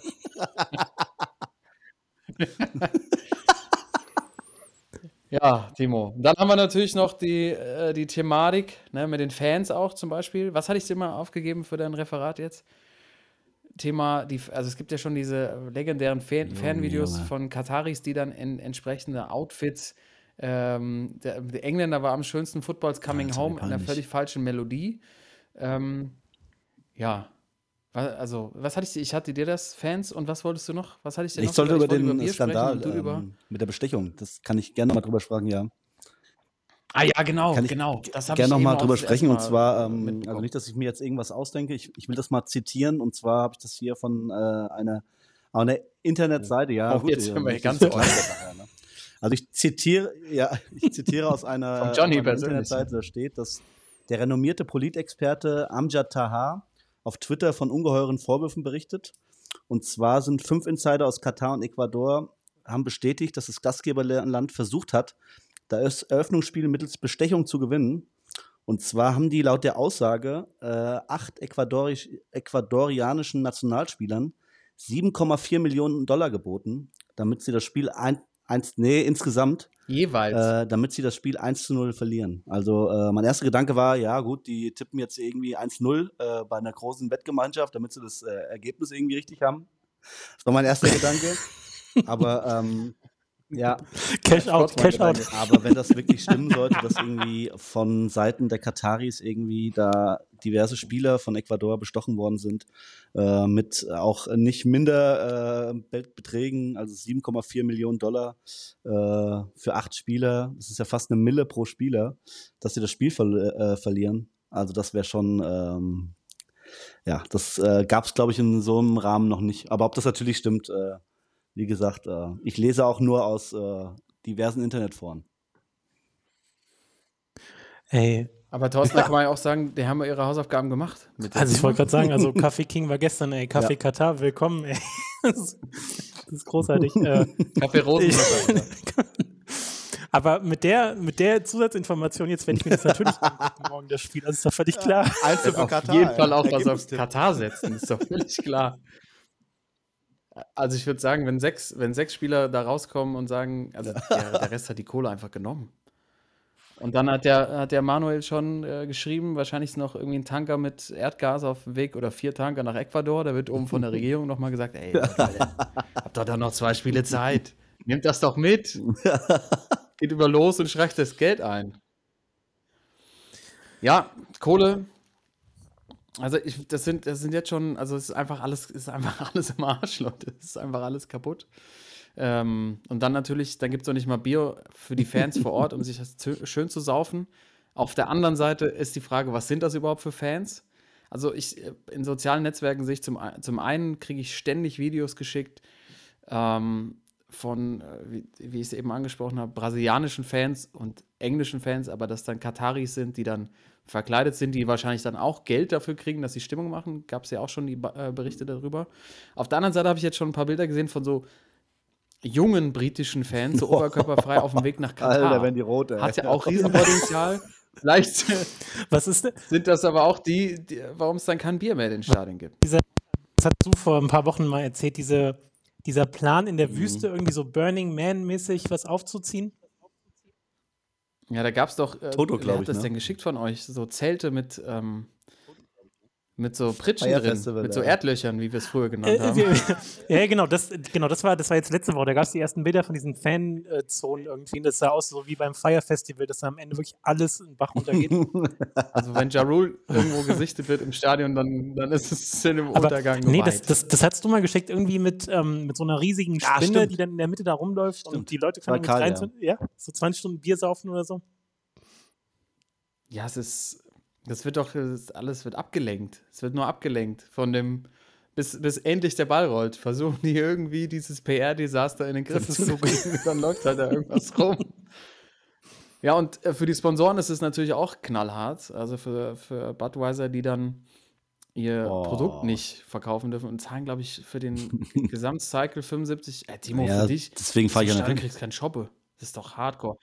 ja, Timo. Dann haben wir natürlich noch die, äh, die Thematik ne, mit den Fans auch zum Beispiel. Was hatte ich dir mal aufgegeben für dein Referat jetzt? Thema, die, also es gibt ja schon diese legendären Fan, Fanvideos Junge. von Kataris, die dann in entsprechende Outfits. Ähm, der, der Engländer war am schönsten Footballs Coming Alter, Home in einer völlig falschen Melodie. Ähm, ja. Also, was hatte ich dir? Ich hatte dir das, Fans, und was wolltest du noch? Was hatte ich dir Ich noch? sollte über gesagt? den Bier sprechen Skandal du über. ähm, mit der Bestechung. Das kann ich gerne mal drüber sprechen, ja. Ah ja, genau, Kann ich genau. Das gerne ich noch eben mal auch drüber sprechen. erste Und zwar, Mal, äh, ähm, also nicht, dass ich mir jetzt irgendwas ausdenke. Ich, ich will das mal zitieren. Und zwar habe ich das hier von äh, einer, einer Internetseite. Ja, Oh, jetzt äh, sind wir hier nicht ganz nachher, ne? Also ich zitiere, ja, ich zitiere aus einer, Johnny einer. Internetseite, da steht, dass der renommierte Politexperte Amjad Tahar auf Twitter von ungeheuren Vorwürfen berichtet. Und zwar sind fünf Insider aus Katar und Ecuador haben bestätigt, dass das Gastgeberland versucht hat, das Eröffnungsspiel mittels Bestechung zu gewinnen. Und zwar haben die laut der Aussage äh, acht Ecuadorisch, ecuadorianischen Nationalspielern 7,4 Millionen Dollar geboten, damit sie das Spiel ein, eins, nee, insgesamt, Jeweils. äh, damit sie das Spiel 1 zu 0 verlieren. Also äh, mein erster Gedanke war, ja gut, die tippen jetzt irgendwie 1-0 äh, bei einer großen Wettgemeinschaft, damit sie das äh, Ergebnis irgendwie richtig haben. Das war mein erster Gedanke. Aber ähm, ja, Cash out, Cash out. aber wenn das wirklich stimmen sollte, dass irgendwie von Seiten der Kataris irgendwie da diverse Spieler von Ecuador bestochen worden sind, äh, mit auch nicht minder äh, Beträgen, also 7,4 Millionen Dollar äh, für acht Spieler, das ist ja fast eine Mille pro Spieler, dass sie das Spiel ver äh, verlieren. Also das wäre schon, ähm, ja, das äh, gab es, glaube ich, in so einem Rahmen noch nicht. Aber ob das natürlich stimmt, äh, wie gesagt, äh, ich lese auch nur aus äh, diversen Internetforen. Ey, Aber Thorsten, da kann man ja auch sagen, die haben ja ihre Hausaufgaben gemacht. Also ich wollte gerade sagen, also Kaffee King war gestern, ey, Kaffee Katar, willkommen, ey. Das ist, das ist großartig. äh, Kaffee. Alter. aber mit der, mit der Zusatzinformation, jetzt werde ich mir das natürlich morgen das Spiel, das ist doch völlig klar. Einzel auf jeden Fall auch was auf Katar setzen, ist doch völlig klar. Also ich würde sagen, wenn sechs, wenn sechs Spieler da rauskommen und sagen, also der, der Rest hat die Kohle einfach genommen. Und dann hat der, hat der Manuel schon äh, geschrieben, wahrscheinlich ist noch irgendwie ein Tanker mit Erdgas auf dem Weg oder vier Tanker nach Ecuador. Da wird oben von der Regierung nochmal gesagt, ey, habt doch da noch zwei Spiele Zeit. Nehmt das doch mit. Geht über los und streicht das Geld ein. Ja, Kohle. Also ich, das sind, das sind jetzt schon, also es ist einfach alles, ist einfach alles im Arsch, Leute. Es ist einfach alles kaputt. Ähm, und dann natürlich, dann gibt es noch nicht mal Bier für die Fans vor Ort, um sich das schön zu saufen. Auf der anderen Seite ist die Frage, was sind das überhaupt für Fans? Also ich, in sozialen Netzwerken sehe ich zum, zum einen, kriege ich ständig Videos geschickt ähm, von, äh, wie, wie ich es eben angesprochen habe, brasilianischen Fans und englischen Fans, aber dass dann Kataris sind, die dann verkleidet sind, die wahrscheinlich dann auch Geld dafür kriegen, dass sie Stimmung machen. Gab es ja auch schon die äh, Berichte darüber. Auf der anderen Seite habe ich jetzt schon ein paar Bilder gesehen von so jungen britischen Fans, so oberkörperfrei auf dem Weg nach Katar. Alter, wenn die rot, ey. Hat ja auch Riesenpotenzial. Vielleicht Was ist denn, sind das aber auch die, die warum es dann kein Bier mehr in den Stadien gibt. das hast du vor ein paar Wochen mal erzählt, diese, dieser Plan in der Wüste, irgendwie so Burning Man-mäßig was aufzuziehen? Ja, da gab es doch, äh, Toto, wer glaub hat ich, das ne? denn geschickt von euch? So Zelte mit, ähm, mit so Pritschen drin, mit so ja. Erdlöchern, wie wir es früher genannt Äh, haben. ja, genau, das, genau das, war, das war jetzt letzte Woche. Da gab es die ersten Bilder von diesen Fanzonen irgendwie. Das sah aus so wie beim Fire Festival, dass da am Ende wirklich alles in den Bach runtergeht. Also wenn Ja Rule irgendwo gesichtet wird im Stadion, dann, dann ist es in dem Aber Untergang nee, das, das, das hast du mal geschickt, irgendwie mit, ähm, mit so einer riesigen Ja, Spinne, stimmt. die dann in der Mitte da rumläuft und Stimmt. die Leute können Karl, mit rein, ja. so 20 Stunden Bier saufen oder so. Ja, es ist, das wird doch, ist, alles wird abgelenkt. Es wird nur abgelenkt von dem, bis, bis endlich der Ball rollt. Versuchen die irgendwie dieses PR-Desaster in den Griff zu kriegen, dann läuft halt da irgendwas rum. Ja, und äh, für die Sponsoren ist es natürlich auch knallhart. Also für, für Budweiser, die dann ihr Oh. Produkt nicht verkaufen dürfen und zahlen, glaube ich, für den Gesamtcycle 75. Äh, Timo, Ja, für dich. deswegen fahre ich ja nicht. kriegst keinen Shoppe. Das ist doch hardcore.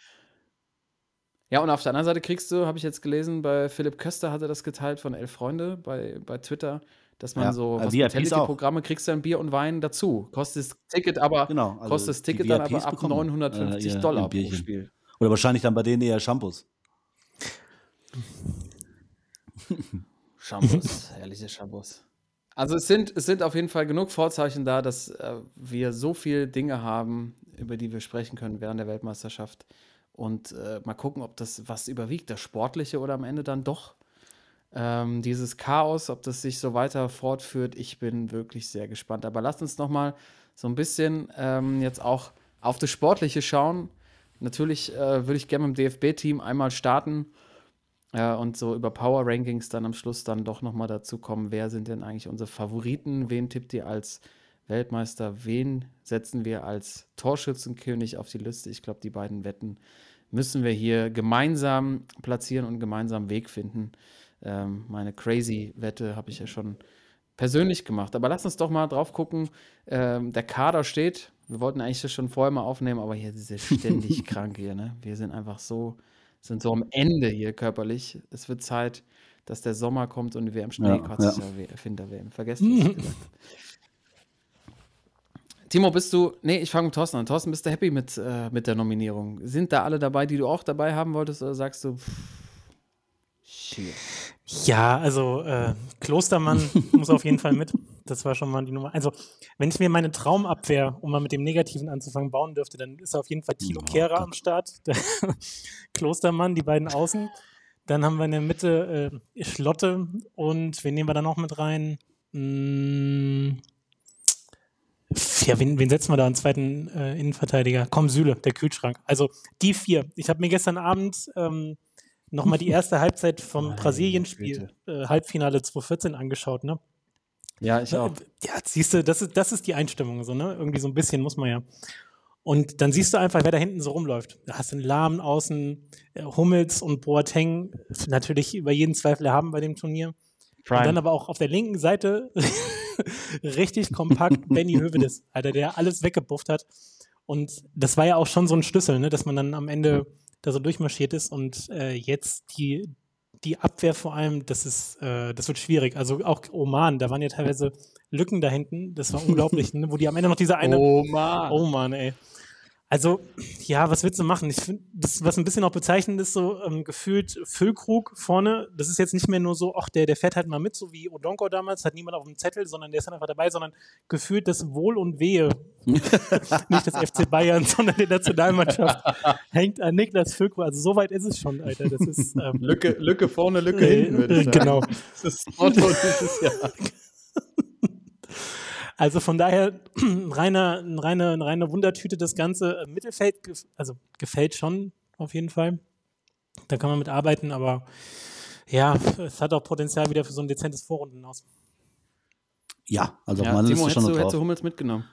Ja, und auf der anderen Seite kriegst du, habe ich jetzt gelesen, bei Philipp Köster hatte das geteilt von Elf Freunde bei, bei Twitter, dass man Ja, so VIPs auch. Hospitality-Programme kriegst du dann Bier und Wein dazu. Kostet das Ticket aber, Genau, also kostet das Ticket dann aber ab bekommen, 950 äh, ihr- Dollar pro. Spiel. Oder wahrscheinlich dann bei denen eher Shampoos. Shampoos, herrliche Shampoos. Also es sind, es sind auf jeden Fall genug Vorzeichen da, dass äh, wir so viele Dinge haben, über die wir sprechen können während der Weltmeisterschaft. Und äh, mal gucken, ob das was überwiegt, das Sportliche oder am Ende dann doch ähm, dieses Chaos, ob das sich so weiter fortführt. Ich bin wirklich sehr gespannt. Aber lasst uns noch mal so ein bisschen ähm, jetzt auch auf das Sportliche schauen. Natürlich äh, würde ich gerne mit dem DFB-Team einmal starten. Ja, und so über Power Rankings dann am Schluss dann doch nochmal dazu kommen, wer sind denn eigentlich unsere Favoriten? Wen tippt ihr als Weltmeister? Wen setzen wir als Torschützenkönig auf die Liste? Ich glaube, die beiden Wetten müssen wir hier gemeinsam platzieren und gemeinsam Weg finden. Ähm, meine crazy Wette habe ich ja schon persönlich gemacht. Aber lass uns doch mal drauf gucken. Ähm, der Kader steht. Wir wollten eigentlich das schon vorher mal aufnehmen, aber hier ist es ständig krank hier. Ne? Wir sind einfach so, sind so am Ende hier körperlich. Es wird Zeit, dass der Sommer kommt und die WM Schnee Ja, ja. Winter-WM. Vergesst, was ich gesagt habe. Timo, bist du, nee, ich fange mit Thorsten an. Thorsten, bist du happy mit, äh, mit der Nominierung? Sind da alle dabei, die du auch dabei haben wolltest, oder sagst du, pff, shit. Ja, also äh, Klostermann muss auf jeden Fall mit. Das war schon mal die Nummer. Also, wenn ich mir meine Traumabwehr, um mal mit dem Negativen anzufangen, bauen dürfte, dann ist auf jeden Fall Thilo Oh Kehrer am Start. Klostermann, die beiden Außen. Dann haben wir in der Mitte äh, Schlotte und wen nehmen wir da noch mit rein? Mm, ja, wen, wen setzen wir da einen zweiten äh, Innenverteidiger? Komm, Süle, der Kühlschrank. Also die vier. Ich habe mir gestern Abend ähm, nochmal die erste Halbzeit vom Brasilien-Spiel, äh, Halbfinale 2014 angeschaut, ne? Ja, ich auch. Ja, siehst du, das ist, das ist die Einstimmung, so, ne? Irgendwie so ein bisschen muss man ja. Und dann siehst du einfach, wer da hinten so rumläuft. Da hast du einen Lahmen außen, äh, Hummels und Boateng, natürlich über jeden Zweifel erhaben bei dem Turnier. Und dann aber auch auf der linken Seite richtig kompakt Benny Hövedes, Alter, der alles weggebufft hat. Und das war ja auch schon so ein Schlüssel, ne, dass man dann am Ende da so durchmarschiert ist. Und äh, jetzt die, die Abwehr vor allem, das ist, äh, das wird schwierig. Also auch Oman, da waren ja teilweise Lücken da hinten. Das war unglaublich, ne, wo die am Ende noch diese eine oh Mann. Oh ey. Also, ja, was willst du machen? Ich finde, das, was ein bisschen auch bezeichnend ist, so ähm, gefühlt Füllkrug vorne, das ist jetzt nicht mehr nur so, ach, der, der fährt halt mal mit, so wie Odonko damals, hat niemand auf dem Zettel, sondern der ist dann einfach dabei, sondern gefühlt das Wohl und Wehe, nicht das FC Bayern, sondern die Nationalmannschaft, hängt an Niklas Füllkrug. Also, so weit ist es schon, Alter. Das ist, ähm, Lücke, Lücke vorne, Lücke Äh, hinten, würde ich sagen. genau. Das ist das Motto dieses Jahr. Also von daher reine, eine reine, eine reine Wundertüte das Ganze. Äh, Mittelfeld, also gefällt schon auf jeden Fall. Da kann man mit arbeiten, aber ja, es hat auch Potenzial wieder für so ein dezentes Vorrunden aus. Ja, also Ja, meiner Timo, Liste schon hättest noch du, hättest du drauf. Hummels mitgenommen?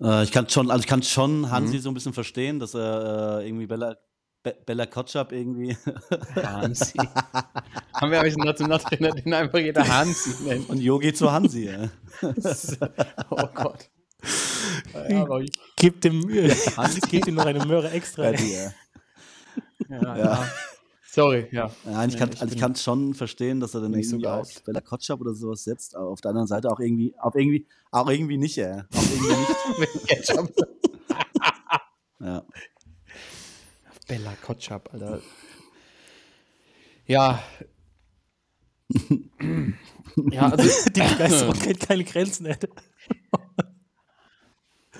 Äh, ich kann schon, also ich kann Mhm. schon Hansi so ein bisschen verstehen, dass er äh, irgendwie Bella, Be Bella Kotschap irgendwie Hansi. Haben wir eigentlich einen Nationaltrainer, den einfach jeder Hansi nennt? und Yogi zu Hansi. ja. oh Gott. Ja, Gebt dem, äh, gebt ihm noch eine Möhre extra. Ja, ja, Ja. Sorry, ja. Ja, ich kann ich also ich schon verstehen, dass er dann nicht so irgendwie auf Bella Kotschap oder sowas setzt, aber auf der anderen Seite auch irgendwie, auch irgendwie, auch irgendwie nicht, ja. Auch irgendwie nicht. Ja. Bella Kotschap, Alter. Ja. ja, also, Die Begeisterung kennt keine Grenzen, Alter.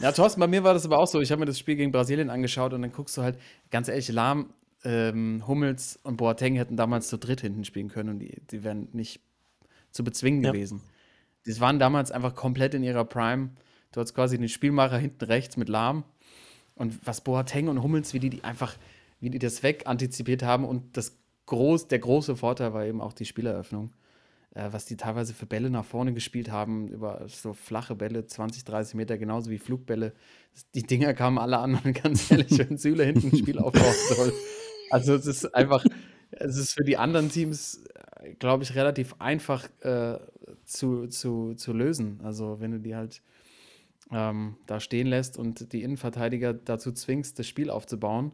ja, Thorsten, bei mir war das aber auch so. Ich habe mir das Spiel gegen Brasilien angeschaut und dann guckst du halt, ganz ehrlich, Lahm, ähm, Hummels und Boateng hätten damals zu dritt hinten spielen können und die, die wären nicht zu bezwingen Ja. gewesen. Die waren damals einfach komplett in ihrer Prime. Du hattest quasi den Spielmacher hinten rechts mit Lahm und was Boateng und Hummels, wie die, die einfach, wie die das weg antizipiert haben und das groß, der große Vorteil war eben auch die Spieleröffnung. äh, was die teilweise für Bälle nach vorne gespielt haben, über so flache Bälle, 20, 30 Meter, genauso wie Flugbälle. Die Dinger kamen alle an und ganz ehrlich, wenn Süle hinten ein Spiel aufbauen soll. Also es ist einfach, es ist für die anderen Teams, glaube ich, relativ einfach äh, zu, zu, zu lösen. Also wenn du die halt ähm, da stehen lässt und die Innenverteidiger dazu zwingst, das Spiel aufzubauen,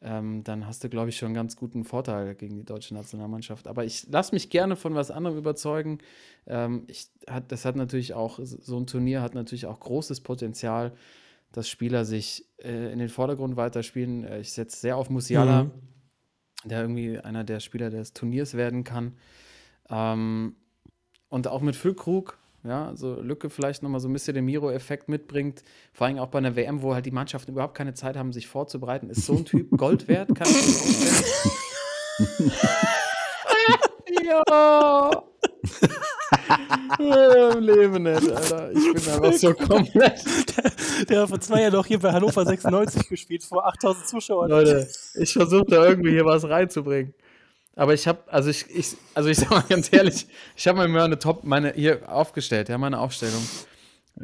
ähm, dann hast du, glaube ich, schon einen ganz guten Vorteil gegen die deutsche Nationalmannschaft. Aber ich lasse mich gerne von was anderem überzeugen. Ähm, ich, hat, das hat natürlich auch, so ein Turnier hat natürlich auch großes Potenzial, dass Spieler sich äh, in den Vordergrund weiterspielen. Äh, ich setze sehr auf Musiala, mhm. der irgendwie einer der Spieler des Turniers werden kann. Ähm, und auch mit Füllkrug, ja, so Lücke vielleicht nochmal so ein bisschen den Miro-Effekt mitbringt. Vor allem auch bei einer WM, wo halt die Mannschaften überhaupt keine Zeit haben, sich vorzubereiten. Ist so ein Typ Gold wert? Kann ich mir Ja. Im Leben nicht, Alter. Ich bin einfach so komplett. Der, der hat vor zwei Jahren noch hier bei Hannover 96 gespielt, vor 8000 Zuschauern. Leute, ich versuche da irgendwie hier was reinzubringen. Aber ich habe, also ich, ich, also ich sag mal ganz ehrlich, ich habe mir eine Top, meine hier aufgestellt, ja, meine Aufstellung.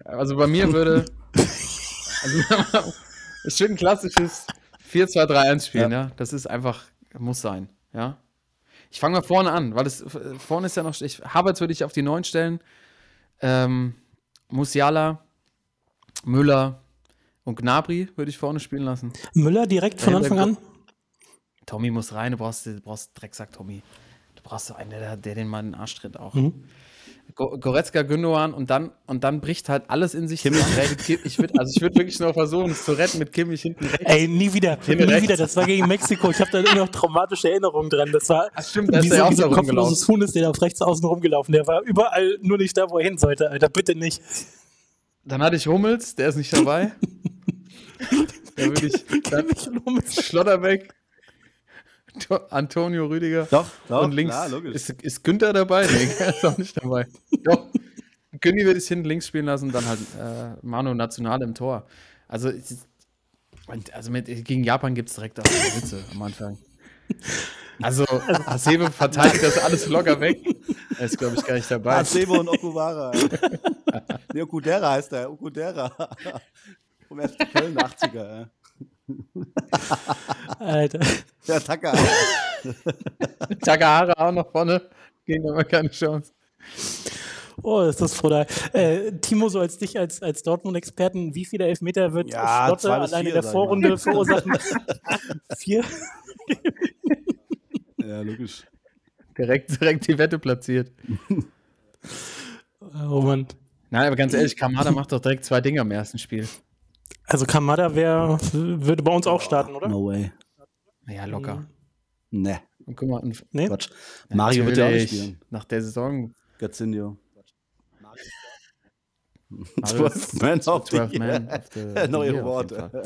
Also bei mir würde, also ich würde ein klassisches 4-2-3-1 spielen, ja. ja. Das ist einfach, muss sein, ja. Ich fange mal vorne an, weil es vorne ist ja noch, ich, Havertz würde ich auf die 9 stellen, ähm, Musiala, Müller und Gnabry würde ich vorne spielen lassen. Müller direkt von Anfang an? Tommy muss rein, du brauchst, du brauchst Drecksack Tommy. Du brauchst so einen, der, der den mal in den Arsch tritt auch. Mhm. Goretzka, Gündogan und dann, und dann bricht halt alles in sich Kimmich. Ich würd, also ich würde wirklich nur versuchen, es zu retten mit Kimmich hinten rechts. Ey, nie wieder, nie rechts. wieder. Das war gegen Mexiko. Ich habe da immer noch traumatische Erinnerungen dran. Das war Ach, stimmt, da ist so, wie so ein kopfloses Huhn ist der auf rechts außen rumgelaufen. Der war überall nur nicht da, wo er hin sollte, Alter. Bitte nicht. Dann hatte ich Hummels, der ist nicht dabei. da würde ich dann Schlotterbeck, Antonio Rüdiger. Doch, doch, und links klar, logisch. Ist, ist Günther dabei? Nee, er ist auch nicht dabei. Doch. Günni würde ich hinten links spielen lassen, dann halt äh, Manu National im Tor. Also, also mit, gegen Japan gibt es direkt auch Witze am Anfang. Also, Hasebe verteidigt das alles locker weg. Er ist, glaube ich, gar nicht dabei. Hasebe und Okuwara. nee, Okudera heißt er. Okudera. Vom ersten Köln 80er. Alter. Ja, Takahara. Takahara auch noch vorne. Gegen aber keine Chance. Oh, ist das froh äh, Timo, so als dich als, als Dortmund-Experten, wie viele Elfmeter wird ja, Schlotte alleine in der Vorrunde verursachen? vier? ja, logisch. Direkt, direkt die Wette platziert. oh Mann. Nein, aber ganz ehrlich, Kamada macht doch direkt zwei Dinge im ersten Spiel. Also Kamada wär, würde bei uns auch starten, oder? No way. Ja, locker. Mhm. Ne. Und guck mal, nee? Quatsch. Mario wird ja auch nicht spielen. Nach der Saison. Gatzinho. Mario 12 Man of the 12 Man of the Neue Worte.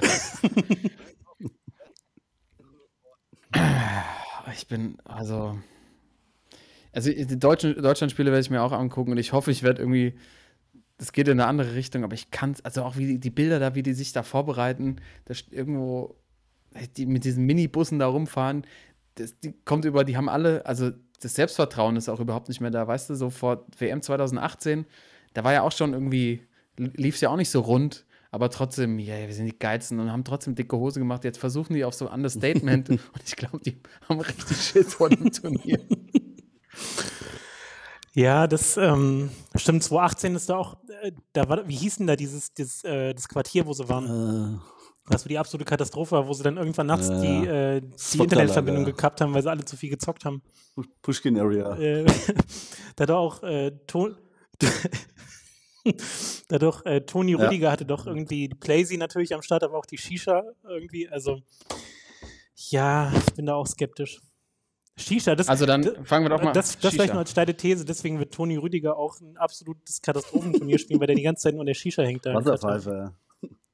ich bin, also. Also, die deutschen Deutschlandspiele werde ich mir auch angucken und ich hoffe, ich werde irgendwie das geht in eine andere Richtung, aber ich kann, also auch wie die, die, Bilder da, wie die sich da vorbereiten, das irgendwo, die mit diesen Minibussen da rumfahren, das, die kommt über, die haben alle, also das Selbstvertrauen ist auch überhaupt nicht mehr da, weißt du, so vor WM 2018, da war ja auch schon irgendwie, lief es ja auch nicht so rund, aber trotzdem, ja, yeah, wir sind die Geizen und haben trotzdem dicke Hose gemacht. Jetzt versuchen die auf so ein Understatement und ich glaube, die haben richtig Schiss vor dem Turnier. Ja, das ähm, stimmt. 2018 ist da auch, äh, da war, wie hieß denn da dieses, dieses äh, das Quartier, wo sie waren? Äh. Was für die absolute Katastrophe war, wo sie dann irgendwann nachts äh, die, äh, die Internetverbindung gekappt haben, weil sie alle zu viel gezockt haben. Pushkin Area. Äh, da hat auch äh, Ton. da doch äh, Toni ja. Rüdiger hatte doch irgendwie Playsy natürlich am Start, aber auch die Shisha irgendwie. Also ja, ich bin da auch skeptisch. Shisha, das, also dann fangen wir doch mal Das, das vielleicht noch als steile These, deswegen wird Toni Rüdiger auch ein absolutes Katastrophenturnier spielen, weil der die ganze Zeit nur an der Shisha hängt. Da Wasserpfeife.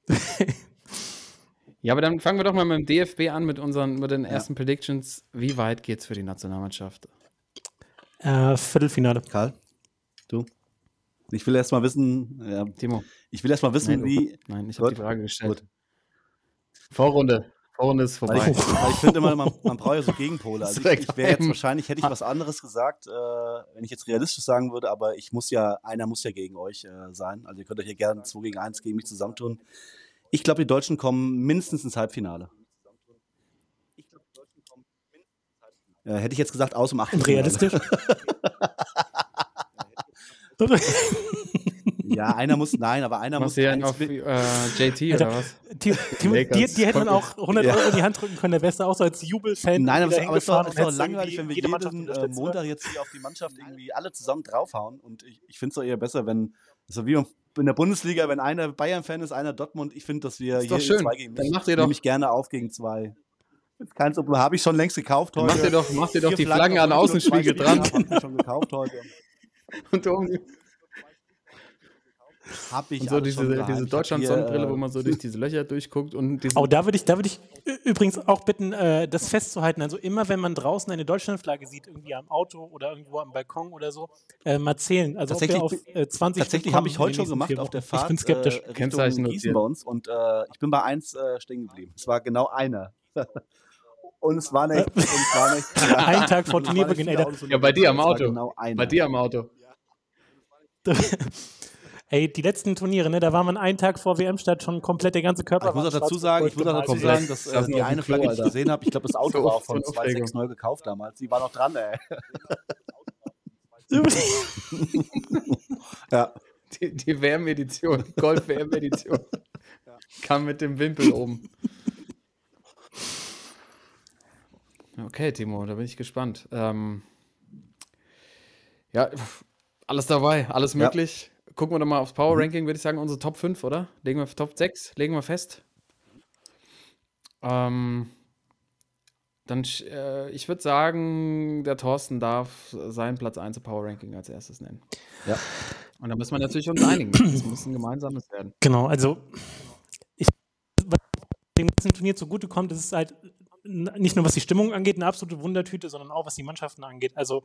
ja, aber dann fangen wir doch mal mit dem DFB an, mit unseren mit den ersten ja. Predictions. Wie weit geht's für die Nationalmannschaft? Äh, Viertelfinale. Karl, du? Ich will erst mal wissen, ja, Timo. Ich will erst mal wissen, Nein, wie. Nein, ich habe die Frage gestellt. Gut. Vorrunde. Vorne ist vorbei. ich, weil ich finde immer, man, man braucht ja so Gegenpole. Also ich, ich wäre jetzt wahrscheinlich, hätte ich was anderes gesagt, äh, wenn ich jetzt realistisch sagen würde, aber ich muss ja, einer muss ja gegen euch äh, sein. Also ihr könnt euch hier gerne 2 gegen 1 gegen mich zusammentun. Ich glaube, die Deutschen kommen mindestens ins Halbfinale. Äh, hätte ich jetzt gesagt, aus dem Und Achtelfinale. realistisch? Ja, einer muss, nein, aber einer muss. Ja eins auf äh, JT Alter, oder was? Timo, Lakers. dir, dir hätte man auch 100 Ja. Euro in die Hand drücken können, der du auch so als Jubelfan Nein, aber, es- aber es ist es ist hättest langweilig, wenn wir jede jeden äh? Montag jetzt hier auf die Mannschaft irgendwie alle zusammen draufhauen. Und ich, ich finde es doch eher besser, wenn, so wie in der Bundesliga, wenn einer Bayern-Fan ist, einer Dortmund, ich finde, dass wir Ist doch hier schön. zwei gegen Dann mich, macht ihr nehme doch- ich gerne auf gegen zwei. Kein Problem, habe ich schon längst gekauft heute. Mach dir doch, mach dir doch die Flaggen an ich nur zwei Außenspiegel dran. habe, Hab ich schon gekauft heute. Und, um, Hab ich und so diese, diese Deutschland-Sonnenbrille, wo äh, man so durch diese Löcher durchguckt und diese. Oh, da würde ich, da würde ich übrigens auch bitten, äh, das festzuhalten. Also immer, wenn man draußen eine Deutschlandflagge sieht, irgendwie am Auto oder irgendwo am Balkon oder so, äh, mal zählen. Also wir auf Tatsächlich- äh, 20 Tatsächlich habe ich heute schon gemacht auf der. Fahrt Ich bin skeptisch. Äh, Kennzeichen Gießen bei uns und äh, ich bin bei eins äh, stehen geblieben. Es war genau einer. und es war nicht. War nicht Ein Tag vor Turnierbeginn, Ja, bei dir am Auto. Genau. Bei dir am Auto. Ey, die letzten Turniere, ne, da war man einen Tag vor WM-Start schon komplett der ganze Körper. Ich muss auch dazu sagen, ich muss auch dazu sagen, dass äh, die eine Flagge, die ich gesehen habe, ich glaube, das Auto So war auch von so eine Aufregung. 2.6 neu gekauft damals. Die war noch dran, ey. Ja. Die, die WM-Edition, Golf-WM-Edition. Kam mit dem Wimpel oben. Okay, Timo, da bin ich gespannt. Ähm, ja, alles dabei, alles Ja. möglich. Gucken wir doch mal aufs Power Ranking, würde ich sagen, unsere Top 5, oder? Legen wir Top 6, legen wir fest. Ähm, dann, äh, ich würde sagen, der Thorsten darf seinen Platz 1 im Power Ranking als erstes nennen. Ja. Und da müssen wir natürlich uns einigen. Das muss ein gemeinsames werden. Genau, also ich, was dem ganzen Turnier zugutekommt, ist es halt nicht nur was die Stimmung angeht, eine absolute Wundertüte, sondern auch was die Mannschaften angeht. Also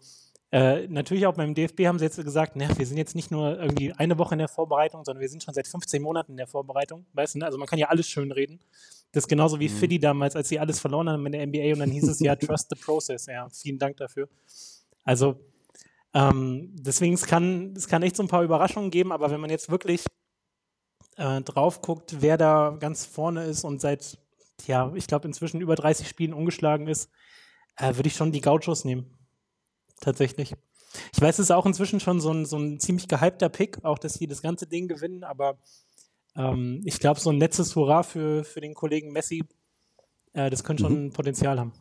äh, natürlich auch beim DFB haben sie jetzt gesagt, na, wir sind jetzt nicht nur irgendwie eine Woche in der Vorbereitung, sondern wir sind schon seit 15 Monaten in der Vorbereitung. Weißt du, ne? also man kann ja alles schön reden. Das ist genauso wie Fiddy damals, als sie alles verloren haben in der NBA und dann hieß es ja, trust the process. Ja, vielen Dank dafür. Also ähm, deswegen, es kann, es kann echt so ein paar Überraschungen geben, aber wenn man jetzt wirklich äh, drauf guckt, wer da ganz vorne ist und seit, ja, ich glaube inzwischen über 30 Spielen ungeschlagen ist, äh, würde ich schon die Gauchos nehmen. Tatsächlich. Ich weiß, es ist auch inzwischen schon so ein, so ein ziemlich gehypter Pick, auch dass sie das ganze Ding gewinnen, aber ähm, ich glaube, so ein letztes Hurra für, für den Kollegen Messi, äh, das könnte schon Potenzial haben.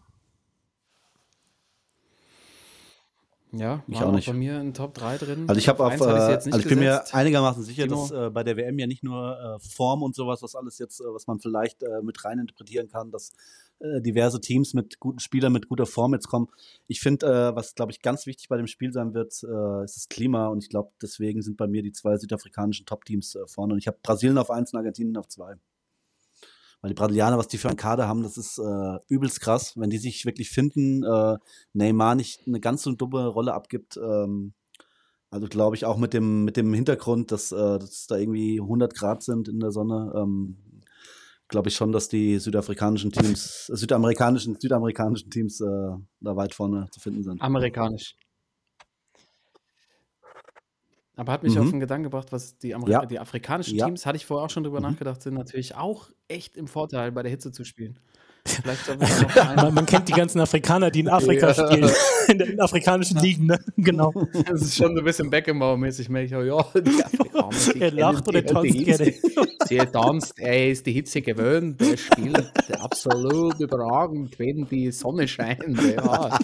Ja, Ich auch nicht. bei mir in Top 3 drin. Also ich habe auf, äh, also ich bin mir gesetzt. einigermaßen sicher, Timo? dass äh, bei der WM ja nicht nur äh, Form und sowas, was alles jetzt, äh, was man vielleicht äh, mit rein interpretieren kann, dass äh, diverse Teams mit guten Spielern mit guter Form jetzt kommen. Ich finde, was glaube ich ganz wichtig bei dem Spiel sein wird, ist das Klima und ich glaube, deswegen sind bei mir die zwei südafrikanischen Top-Teams vorne und ich habe Brasilien auf eins und Argentinien auf zwei. Weil die Brasilianer, was die für einen Kader haben, das ist äh, übelst krass. Wenn die sich wirklich finden, äh, Neymar nicht eine ganz so dumme Rolle abgibt, ähm, also glaube ich auch mit dem, mit dem Hintergrund, dass, äh, dass da irgendwie 100 Grad sind in der Sonne, ähm, glaube ich schon, dass die südafrikanischen Teams, äh, südamerikanischen, südamerikanischen Teams äh, da weit vorne zu finden sind. Amerikanisch. Aber hat mich Mhm. auf den Gedanken gebracht, was die, Ameri Ja. die afrikanischen Ja. Teams, hatte ich vorher auch schon drüber Mhm. nachgedacht, sind natürlich auch echt im Vorteil, bei der Hitze zu spielen. Vielleicht sollten wir da noch Man, man kennt die ganzen Afrikaner, die in Afrika Ja. spielen, in den afrikanischen Ligen, ne? Genau. das ist schon so ein bisschen Beckenbauer-mäßig, merke ich auch, ja, die Afrikaner, Er lacht oder die tanzt gerne. Sie tanzt, er ist die Hitze gewöhnt, er spielt absolut überragend, wenn die Sonne scheint. Ja,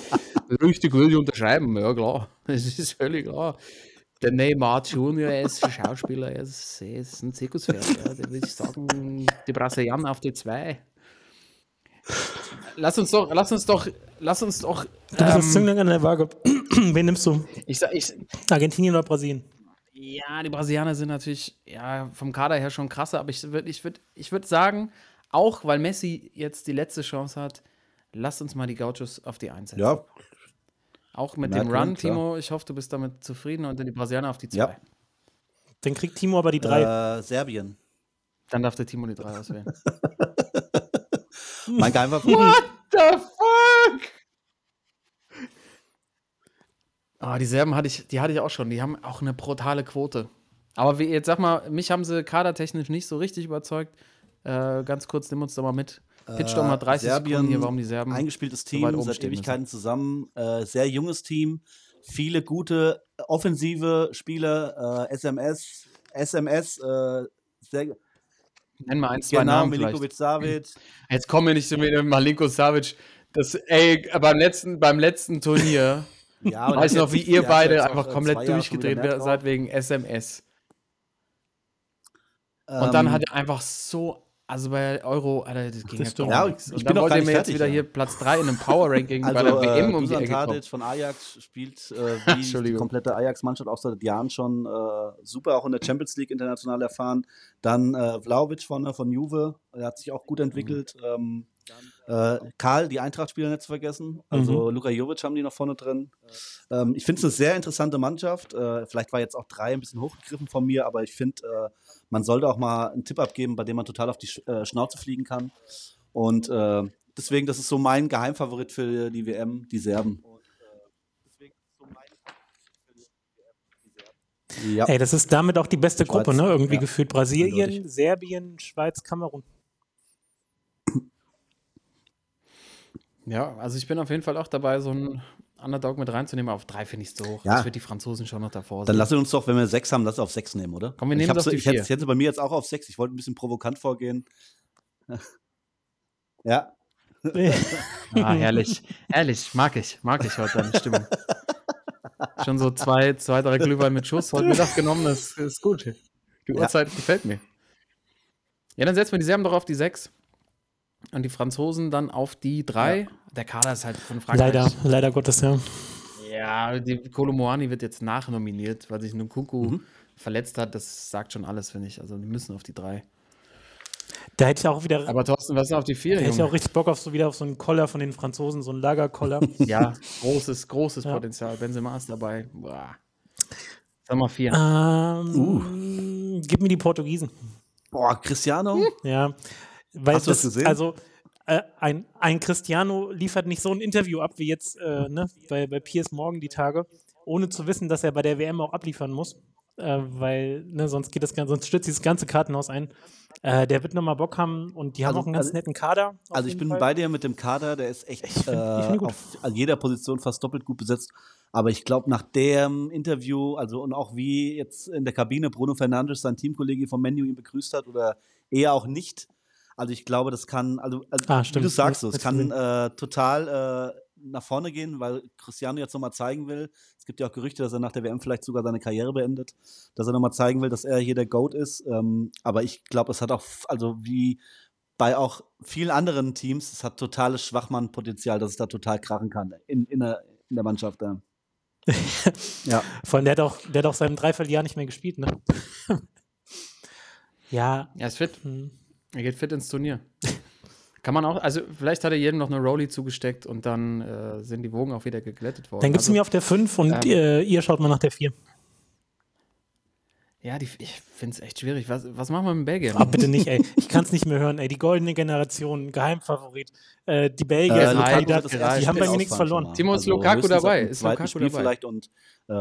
richtig würde ich unterschreiben, ja klar, das ist völlig klar. Der Neymar Junior, ist ein Schauspieler, er ist, er ist ein Zirkuspferd. Ja. Da würde ich sagen, die Brasilianer auf die zwei. Lass uns doch, lass uns doch, lass uns doch. Du bist ähm, Zünglein an der Waage. Wen nimmst du? ich, sag- ich, Argentinien oder Brasilien? ja, die Brasilianer sind natürlich ja, vom Kader her schon krasser, aber ich würde ich würd, ich würd sagen, auch weil Messi jetzt die letzte Chance hat, lasst uns mal die Gauchos auf die Eins setzen. Ja, Auch mit Na dem Run, klar. Timo, ich hoffe, du bist damit zufrieden und die Brasilianer auf die zwei. Ja. Dann kriegt Timo aber die drei. äh, Serbien. Dann darf der Timo die drei auswählen. mein Geheimfavorit. What the fuck? Ah, die Serben hatte ich, die hatte ich auch schon. Die haben auch eine brutale Quote. Aber wie, jetzt sag mal, mich haben sie kadertechnisch nicht so richtig überzeugt. Äh, ganz kurz, nimm uns doch mal mit. Pitch doch mal 30 Äh, Serbien, Sekunden hier, warum die Serben. Eingespieltes so Team, weit oben seit Ewigkeiten zusammen. Äh, sehr junges Team. Viele gute äh, offensive Spieler. Äh, SMS, SMS, äh, sehr, Nenn mal ein, zwei genau, Namen. Milinkovic Savic. Jetzt kommen wir nicht zu mir, Malinko Savic. Das, ey, beim letzten, beim letzten Turnier, Ja, weiß noch, wie ihr beide einfach komplett durchgedreht seid wegen SMS. Und dann Ähm, hat er einfach so, also bei Euro, Alter, das ging Das ja gar nichts. ich Und bin dann noch wollt gar ihr nicht mir jetzt wieder ja. hier Platz 3 in einem Power-Ranking bei Also, der WM äh, um die Ecke. Tadic von Ajax spielt äh, wie die komplette Ajax-Mannschaft auch seit Jahren schon äh, super, auch in der Champions League international erfahren. Dann äh, Vlaovic von, von Juve, der hat sich auch gut entwickelt. Ähm, äh, Karl, die Eintracht-Spieler nicht zu vergessen. Also Luka Jovic haben die noch vorne drin. Ähm, ich finde es eine sehr interessante Mannschaft. Äh, vielleicht war jetzt auch drei ein bisschen hochgegriffen von mir, aber ich finde, äh, man sollte auch mal einen Tipp abgeben, bei dem man total auf die Sch äh, Schnauze fliegen kann. Und äh, deswegen, das ist so mein Geheimfavorit für die WM, die Serben. Ja. Ey, das ist damit auch die beste Schweiz, Gruppe, ne? Irgendwie ja. gefühlt. Brasilien, Eindeutig. Serbien, Schweiz, Kamerun. Ja, also ich bin auf jeden Fall auch dabei, so einen Underdog mit reinzunehmen. Auf drei finde ich es zu hoch. Ja. Das wird die Franzosen schon noch davor Dann sein. lassen wir uns doch, wenn wir sechs haben, das auf sechs nehmen, oder? Komm, wir ich nehmen hab's- doch die ich hätte, vier. ich hätte bei mir jetzt auch auf sechs. Ich wollte ein bisschen provokant vorgehen. ja. Ah, herrlich. Herrlich. Mag ich. Mag ich heute deine Stimmung. Schon so zwei, zwei, drei Glühwein mit Schuss heute Mittag genommen. Das ist gut. Die Ja. Uhrzeit gefällt mir. Ja, dann setzen wir die Serben doch auf die sechs. Und die Franzosen dann auf die drei. Der Kader ist halt von Frankreich. Leider, leider Gottes, ja. Ja, die Kolomoani wird jetzt nachnominiert, weil sich Nkunku Mhm. verletzt hat. Das sagt schon alles, finde ich. Also die müssen auf die drei. Da hätte ich auch wieder, Aber Thorsten, was ist auf die vier? da hätte ich auch richtig Bock auf so wieder auf so einen Koller von den Franzosen, so einen Lagerkoller. Ja, großes, großes Ja. Potenzial. Benzema ist dabei. Boah. Sag mal vier. ähm, Gib mir die Portugiesen. Boah, Cristiano? Ja. Weil Hast du das gesehen? Also, äh, ein, ein Cristiano liefert nicht so ein Interview ab wie jetzt äh, ne, bei, bei Piers Morgan die Tage, ohne zu wissen, dass er bei der WM auch abliefern muss. Äh, weil, ne, sonst geht das sonst stürzt dieses ganze Kartenhaus ein. Äh, der wird nochmal Bock haben und die haben Also- auch einen ganz also- netten Kader. Also ich bin Fall. bei dir mit dem Kader, der ist echt Ich find- ich äh, auf jeder Position fast doppelt gut besetzt. Aber ich glaube, nach dem Interview, also und auch wie jetzt in der Kabine Bruno Fernandes, sein Teamkollege vom Menu ihn begrüßt hat oder eher auch nicht. Also ich glaube, das kann, also, also Ah, wie du sagst, so, es kann äh, total äh, nach vorne gehen, weil Cristiano jetzt nochmal zeigen will. Es gibt ja auch Gerüchte, dass er nach der WM vielleicht sogar seine Karriere beendet, dass er nochmal zeigen will, dass er hier der GOAT ist. Ähm, aber ich glaube, es hat auch, also wie bei auch vielen anderen Teams, es hat totales Schwachmann-Potenzial, dass es da total krachen kann in, in, der, in der Mannschaft. Da. ja. Vor allem, der hat auch, der hat auch seit einem Dreivierteljahr nicht mehr gespielt, ne? ja. Er ist fit. hm. Er geht fit ins Turnier. Kann man auch, also vielleicht hat er jedem noch eine Rolli zugesteckt und dann äh, sind die Wogen auch wieder geglättet worden. Dann gibst du also, mir auf der 5 und ähm, äh, ihr schaut mal nach der 4. Ja, die, ich finde es echt schwierig. Was, was machen wir mit Belgien? Ah, bitte nicht, ey. Ich kann es nicht mehr hören, ey. Die goldene Generation, Geheimfavorit. Äh, die Belgier, Lukaku da- wird das die haben bei mir nichts verloren. Timo, ist Lukaku höchstens dabei? Ist Lukaku Spiel dabei? vielleicht und äh,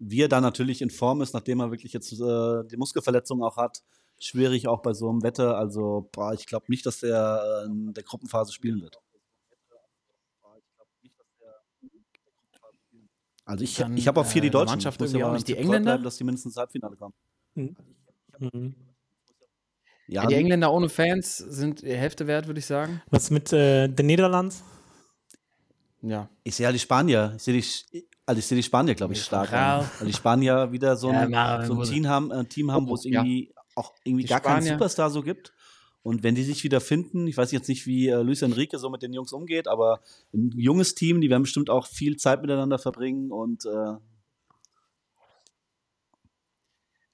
wie er dann natürlich in Form ist, nachdem er wirklich jetzt äh, die Muskelverletzung auch hat, schwierig auch bei so einem Wetter. Also boah, ich glaube nicht, dass der äh, in der Gruppenphase spielen wird. Also ich, Dann, ich habe auch vier die äh, Deutschen. Mannschaft muss ja auch nicht die Engländer? bleiben, dass die mindestens ins Halbfinale kommen. Mhm. Ja, Ja, die Engländer ohne Fans sind die Hälfte wert, würde ich sagen. Was mit äh, den Niederlanden? Ja. ich sehe ja die Spanier. Ich sehe die, also ich sehe die Spanier, glaube ich, Die stark. Weil die Spanier wieder so Ja, ein, na, so ein Team haben, äh, Team haben wo es Ja. irgendwie auch irgendwie Die gar keinen Spanier. Superstar so gibt. Und wenn die sich wieder finden, ich weiß jetzt nicht, wie äh, Luis Enrique so mit den Jungs umgeht, aber ein junges Team, die werden bestimmt auch viel Zeit miteinander verbringen und, äh,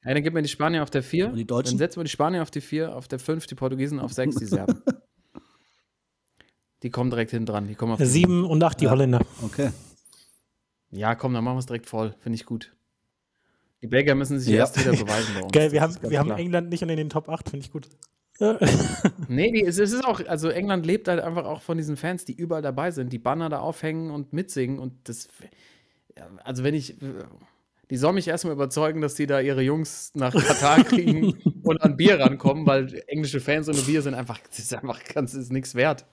Ja, dann gib mir die Spanier auf der 4. Und die Deutschen? Dann setzen wir die Spanier auf die 4, auf der 5, die Portugiesen auf 6, die Serben. die kommen direkt hinten dran. Die kommen auf die 7 und 8 die Ja. Holländer. okay. Ja, komm, dann machen wir es direkt voll. Finde ich gut. Die Belgier müssen sich Ja. erst wieder beweisen bei uns. Geil, wir Das haben, wir haben klar. England nicht in den Top 8, finde ich gut. Nee, die, es ist auch, also England lebt halt einfach auch von diesen Fans, die überall dabei sind, die Banner da aufhängen und mitsingen und das, also wenn ich, die sollen mich erstmal überzeugen, dass die da ihre Jungs nach Katar kriegen und an Bier rankommen, weil englische Fans ohne Bier sind einfach, das ist einfach ganz, ist nichts wert.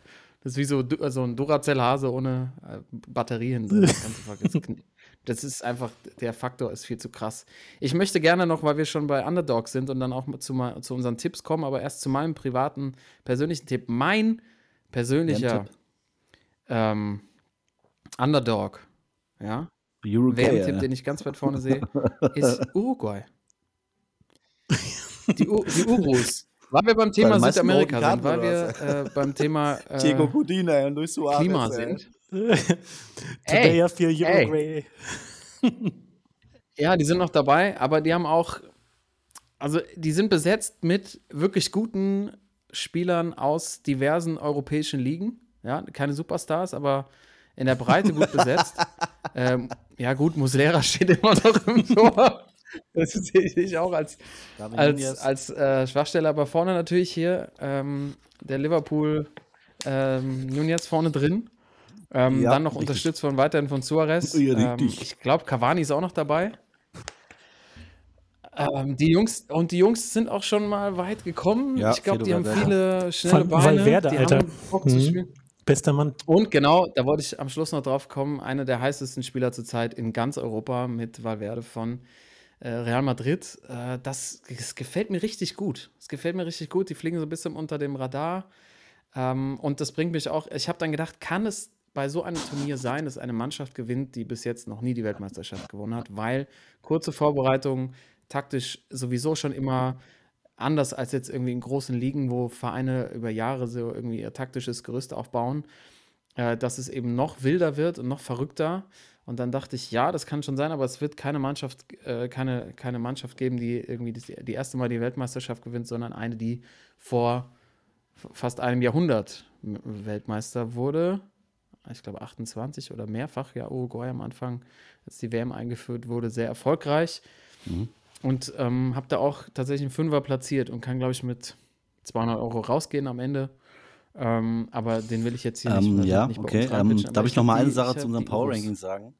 Das ist wie so, so ein Duracell-Hase ohne äh, Batterie hinten. Das, vergessen. Das ist einfach, der Faktor ist viel zu krass. Ich möchte gerne noch, weil wir schon bei Underdogs sind und dann auch mal zu, mal zu unseren Tipps kommen, aber erst zu meinem privaten, persönlichen Tipp. Mein persönlicher ähm, Underdog, ja, WM-Tipp, ja. den ich ganz weit vorne sehe, ist Uruguay. Die, U die Urus. Weil wir beim Thema Südamerika sind, weil wir äh, beim Thema äh, Diego Cudina und Luis Suarez. Klima sind. Today I feel. Uruguay. Ja, die sind noch dabei, aber die haben auch, also die sind besetzt mit wirklich guten Spielern aus diversen europäischen Ligen. Ja, keine Superstars, aber in der Breite gut besetzt. ähm, ja, gut, Muslera steht immer noch im Tor. Das sehe ich auch als, als, als äh, Schwachstelle, aber vorne natürlich hier ähm, der Liverpool ähm, Nunez vorne drin. Ähm, Ja, dann noch richtig. unterstützt von weiterhin von Suarez. Ja, ähm, ich glaube, Cavani ist auch noch dabei. Ähm, die Jungs und die Jungs sind auch schon mal weit gekommen. Ja, ich glaube, die haben viele schnelle Beine. Valverde, die Alter. haben Bock zu Mhm. spielen. Bester Mann. Und genau, da wollte ich am Schluss noch drauf kommen, einer der heißesten Spieler zurzeit in ganz Europa mit Valverde von äh, Real Madrid. Äh, das, das gefällt mir richtig gut. Es gefällt mir richtig gut. Die fliegen so ein bisschen unter dem Radar. Ähm, und das bringt mich auch, ich habe dann gedacht, kann es bei so einem Turnier sein, dass eine Mannschaft gewinnt, die bis jetzt noch nie die Weltmeisterschaft gewonnen hat, weil kurze Vorbereitung, taktisch sowieso schon immer anders als jetzt irgendwie in großen Ligen, wo Vereine über Jahre so irgendwie ihr taktisches Gerüst aufbauen, äh, dass es eben noch wilder wird und noch verrückter. Und dann dachte ich, ja, das kann schon sein, aber es wird keine Mannschaft, äh, keine, keine die geben, die irgendwie das, die erste Mal die Weltmeisterschaft gewinnt, sondern eine, die vor fast einem Jahrhundert Weltmeister wurde. Ich glaube 28 oder mehrfach, ja, Uruguay am Anfang, als die WM eingeführt wurde, sehr erfolgreich. Und ähm, habe da auch tatsächlich einen Fünfer platziert und kann, glaube ich, mit 200 Euro rausgehen am Ende. Ähm, aber den will ich jetzt hier nicht, Ähm, nicht ja, bei okay. Ähm, darf ich noch mal eine Sache zu unserem Power. Ranking sagen?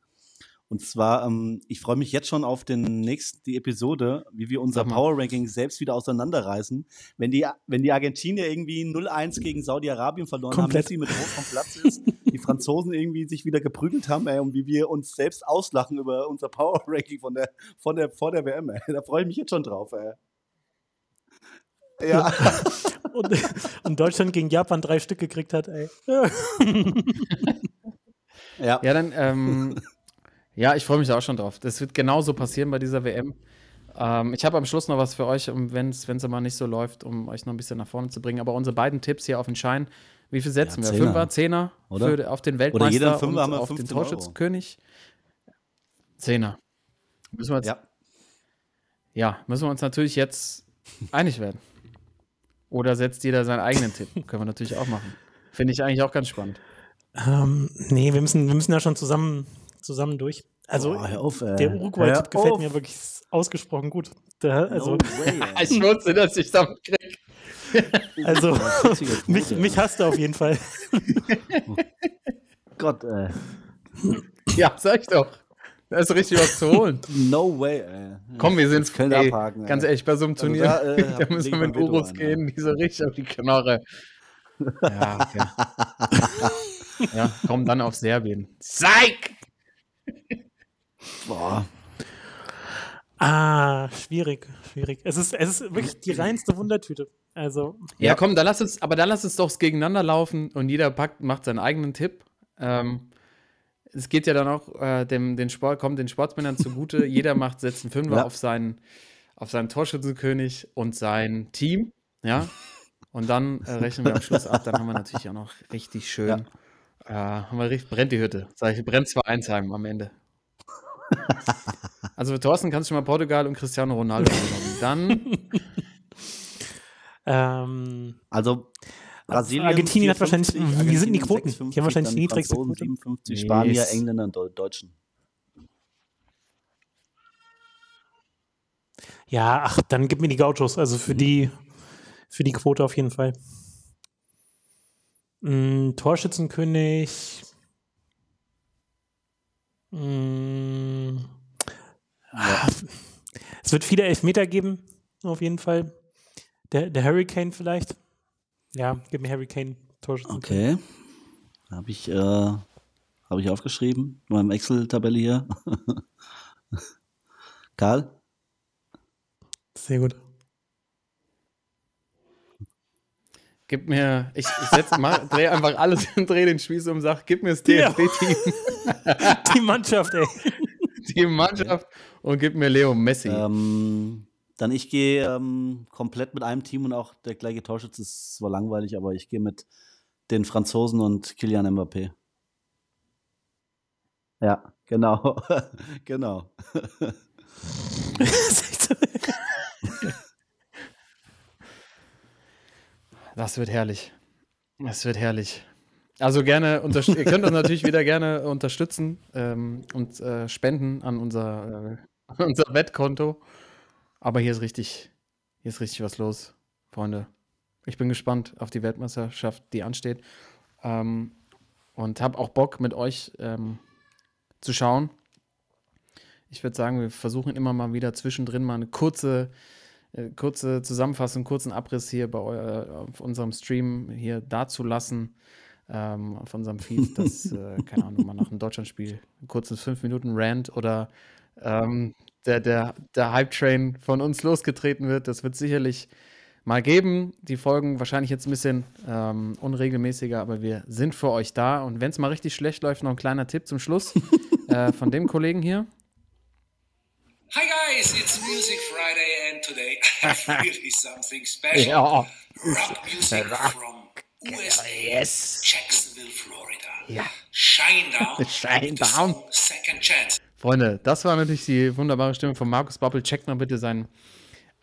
Und zwar, ähm, ich freue mich jetzt schon auf den nächsten, die Episode, wie wir unser. Power Ranking selbst wieder auseinanderreißen. Wenn die, wenn die Argentinier irgendwie 0-1 gegen Saudi-Arabien verloren Komplett. haben, Messi mit Rot vom Platz ist, die Franzosen irgendwie sich wieder geprügelt haben, ey, und wie wir uns selbst auslachen über unser Power Ranking von der, von der, vor der WM, ey. Da freue ich mich jetzt schon drauf, ey. Ja, Und, und Deutschland gegen Japan drei Stück gekriegt hat, ey. ja. Ja, dann, ähm, ja, ich freue mich da auch schon drauf. Das wird genauso passieren bei dieser WM. Ähm, ich habe am Schluss noch was für euch, um, wenn es mal nicht so läuft, um euch noch ein bisschen nach vorne zu bringen. Aber unsere beiden Tipps hier auf den Schein, wie viel setzen Ja, wir? Zehner. Fünfer, Zehner Oder? Für, auf den Weltmeister jeder ein Fünfer und haben wir auf den 15 Euro. Torschützenkönig? Zehner. Müssen wir jetzt, ja. ja. müssen wir uns natürlich jetzt einig werden. Oder setzt jeder seinen eigenen Tipp? Können wir natürlich auch machen. Finde ich eigentlich auch ganz spannend. Ähm, nee, wir müssen, wir müssen da schon zusammen, zusammen durch. Also, Oh, hör auf, ey. der Uruguay-Tipp gefällt auf. mir wirklich ausgesprochen gut. Der, also, No. Ich wusste, dass ich damit kriege. also mich, mich hasst er auf jeden Fall. Gott, ey. Ja, sag ich doch. Da ist richtig was zu holen. No way, ey. Komm, wir sind Können ey, abhaken, Ganz ey. ehrlich, bei so einem Also Turnier, da, äh, da müssen wir mit Urus ein, gehen, die so richtig auf die Knarre. Ja, okay. ja, komm dann auf Serbien. Zeig! Boah. Ah, schwierig, schwierig. Es ist, es ist wirklich die reinste Wundertüte. Also, Ja, komm, dann lass uns, aber dann lass uns doch gegeneinander laufen und jeder packt, macht seinen eigenen Tipp. Ähm, es geht ja dann auch äh, dem, den Sport, kommt den Sportsmännern zugute. jeder macht, setzt einen Fünfer Ja. auf seinen, auf seinen Torschützenkönig und sein Team. Ja. Und dann äh, rechnen wir am Schluss ab. Dann haben wir natürlich auch noch richtig schön. Äh, haben wir richtig, brennt die Hütte. Sag ich, brennt zwar Einsheim am Ende. Also für Thorsten kannst du schon mal Portugal und Cristiano Ronaldo angenommen. Dann ähm, Also Brasilien. Argentinien hat 54, wahrscheinlich- wie sind die Quoten? Die haben 56, wahrscheinlich die niedrigste Quote. 57, Yes. Spanier, Engländer und Deu- Deutschen. ja, ach, dann gib mir die Gauchos. Also für die, für die Quote auf jeden Fall. Mm, Torschützenkönig. Mm, ah, Es wird viele Elfmeter geben, auf jeden Fall. Der, der Hurricane vielleicht. Ja, gib mir Hurricane Torschützenkönig. Okay. Habe ich, äh, hab ich aufgeschrieben in meinem Excel-Tabelle hier. Karl? Sehr gut. Gib mir, ich, ich setz, mach, dreh einfach alles, dreh den Spieß um, sag, gib mir das Ja. DFB-Team, Die Mannschaft, ey. die Mannschaft und gib mir Leo Messi. Ähm, dann ich gehe ähm, komplett mit einem Team und auch der gleiche Torschütze ist zwar langweilig, aber ich gehe mit den Franzosen und Kylian Mbappé. Ja, genau. genau. Das wird herrlich. Das wird herrlich. Also gerne, ihr könnt uns natürlich wieder gerne unterstützen ähm, und äh, spenden an unser, äh, unser Wettkonto. Aber hier ist richtig, hier ist richtig was los, Freunde. Ich bin gespannt auf die Weltmeisterschaft, die ansteht. Ähm, und habe auch Bock, mit euch ähm, zu schauen. Ich würde sagen, wir versuchen immer mal wieder zwischendrin mal eine kurze, äh, kurze Zusammenfassung, kurzen Abriss hier bei eu- auf unserem Stream hier dazulassen. Ähm, auf unserem Feed, dass, äh, keine Ahnung, mal nach einem Deutschlandspiel ein kurzes 5-Minuten-Rant oder ähm, der, der, der Hype-Train von uns losgetreten wird. Das wird sicherlich mal geben. Die Folgen wahrscheinlich jetzt ein bisschen ähm, unregelmäßiger, aber wir sind für euch da. Und wenn es mal richtig schlecht läuft, noch ein kleiner Tipp zum Schluss äh, von dem Kollegen hier. Hi guys, it's Music Friday and today I have really something special. Ja. Rock music Rock. from USA, Yes. Jacksonville, Florida. Ja. Shine Down. Shine Down. Second Chance. Freunde, das war natürlich die wunderbare Stimme von Markus Babbel. Checkt mal bitte sein,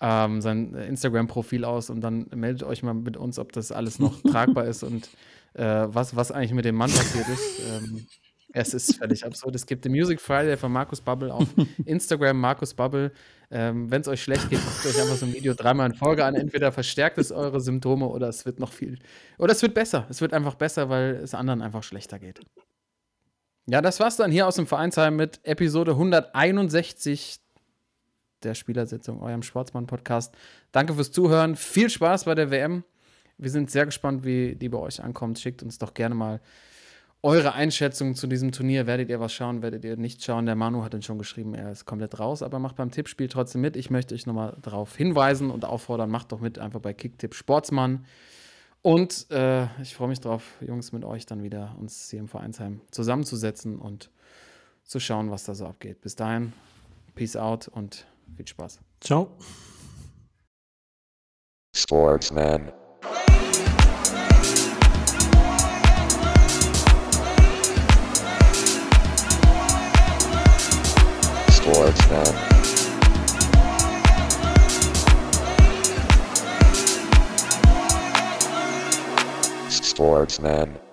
ähm, sein Instagram-Profil aus und dann meldet euch mal mit uns, ob das alles noch tragbar ist und äh, was, was eigentlich mit dem Mann passiert ist. Ähm, es ist völlig absurd. Es gibt den Music Friday von Markus Babbel auf Instagram, Markus Babbel. Ähm, Wenn es euch schlecht geht, guckt euch einfach so ein Video dreimal in Folge an. Entweder verstärkt es eure Symptome oder es wird noch viel. Oder es wird besser. Es wird einfach besser, weil es anderen einfach schlechter geht. Ja, das war's dann hier aus dem Vereinsheim mit Episode 161 der Spielersitzung, eurem Sportsmann-Podcast. Danke fürs Zuhören. Viel Spaß bei der WM. Wir sind sehr gespannt, wie die bei euch ankommt. Schickt uns doch gerne mal eure Einschätzung zu diesem Turnier. Werdet ihr was schauen, werdet ihr nicht schauen? Der Manu hat uns schon geschrieben, er ist komplett raus, aber macht beim Tippspiel trotzdem mit. Ich möchte euch nochmal darauf hinweisen und auffordern, macht doch mit einfach bei Kicktipp Sportsmann. Und äh, ich freue mich drauf, Jungs, mit euch dann wieder uns hier im Vereinsheim zusammenzusetzen und zu schauen, was da so abgeht. Bis dahin, Peace out und viel Spaß. Ciao. Sportsman. Sportsman. Sportsman.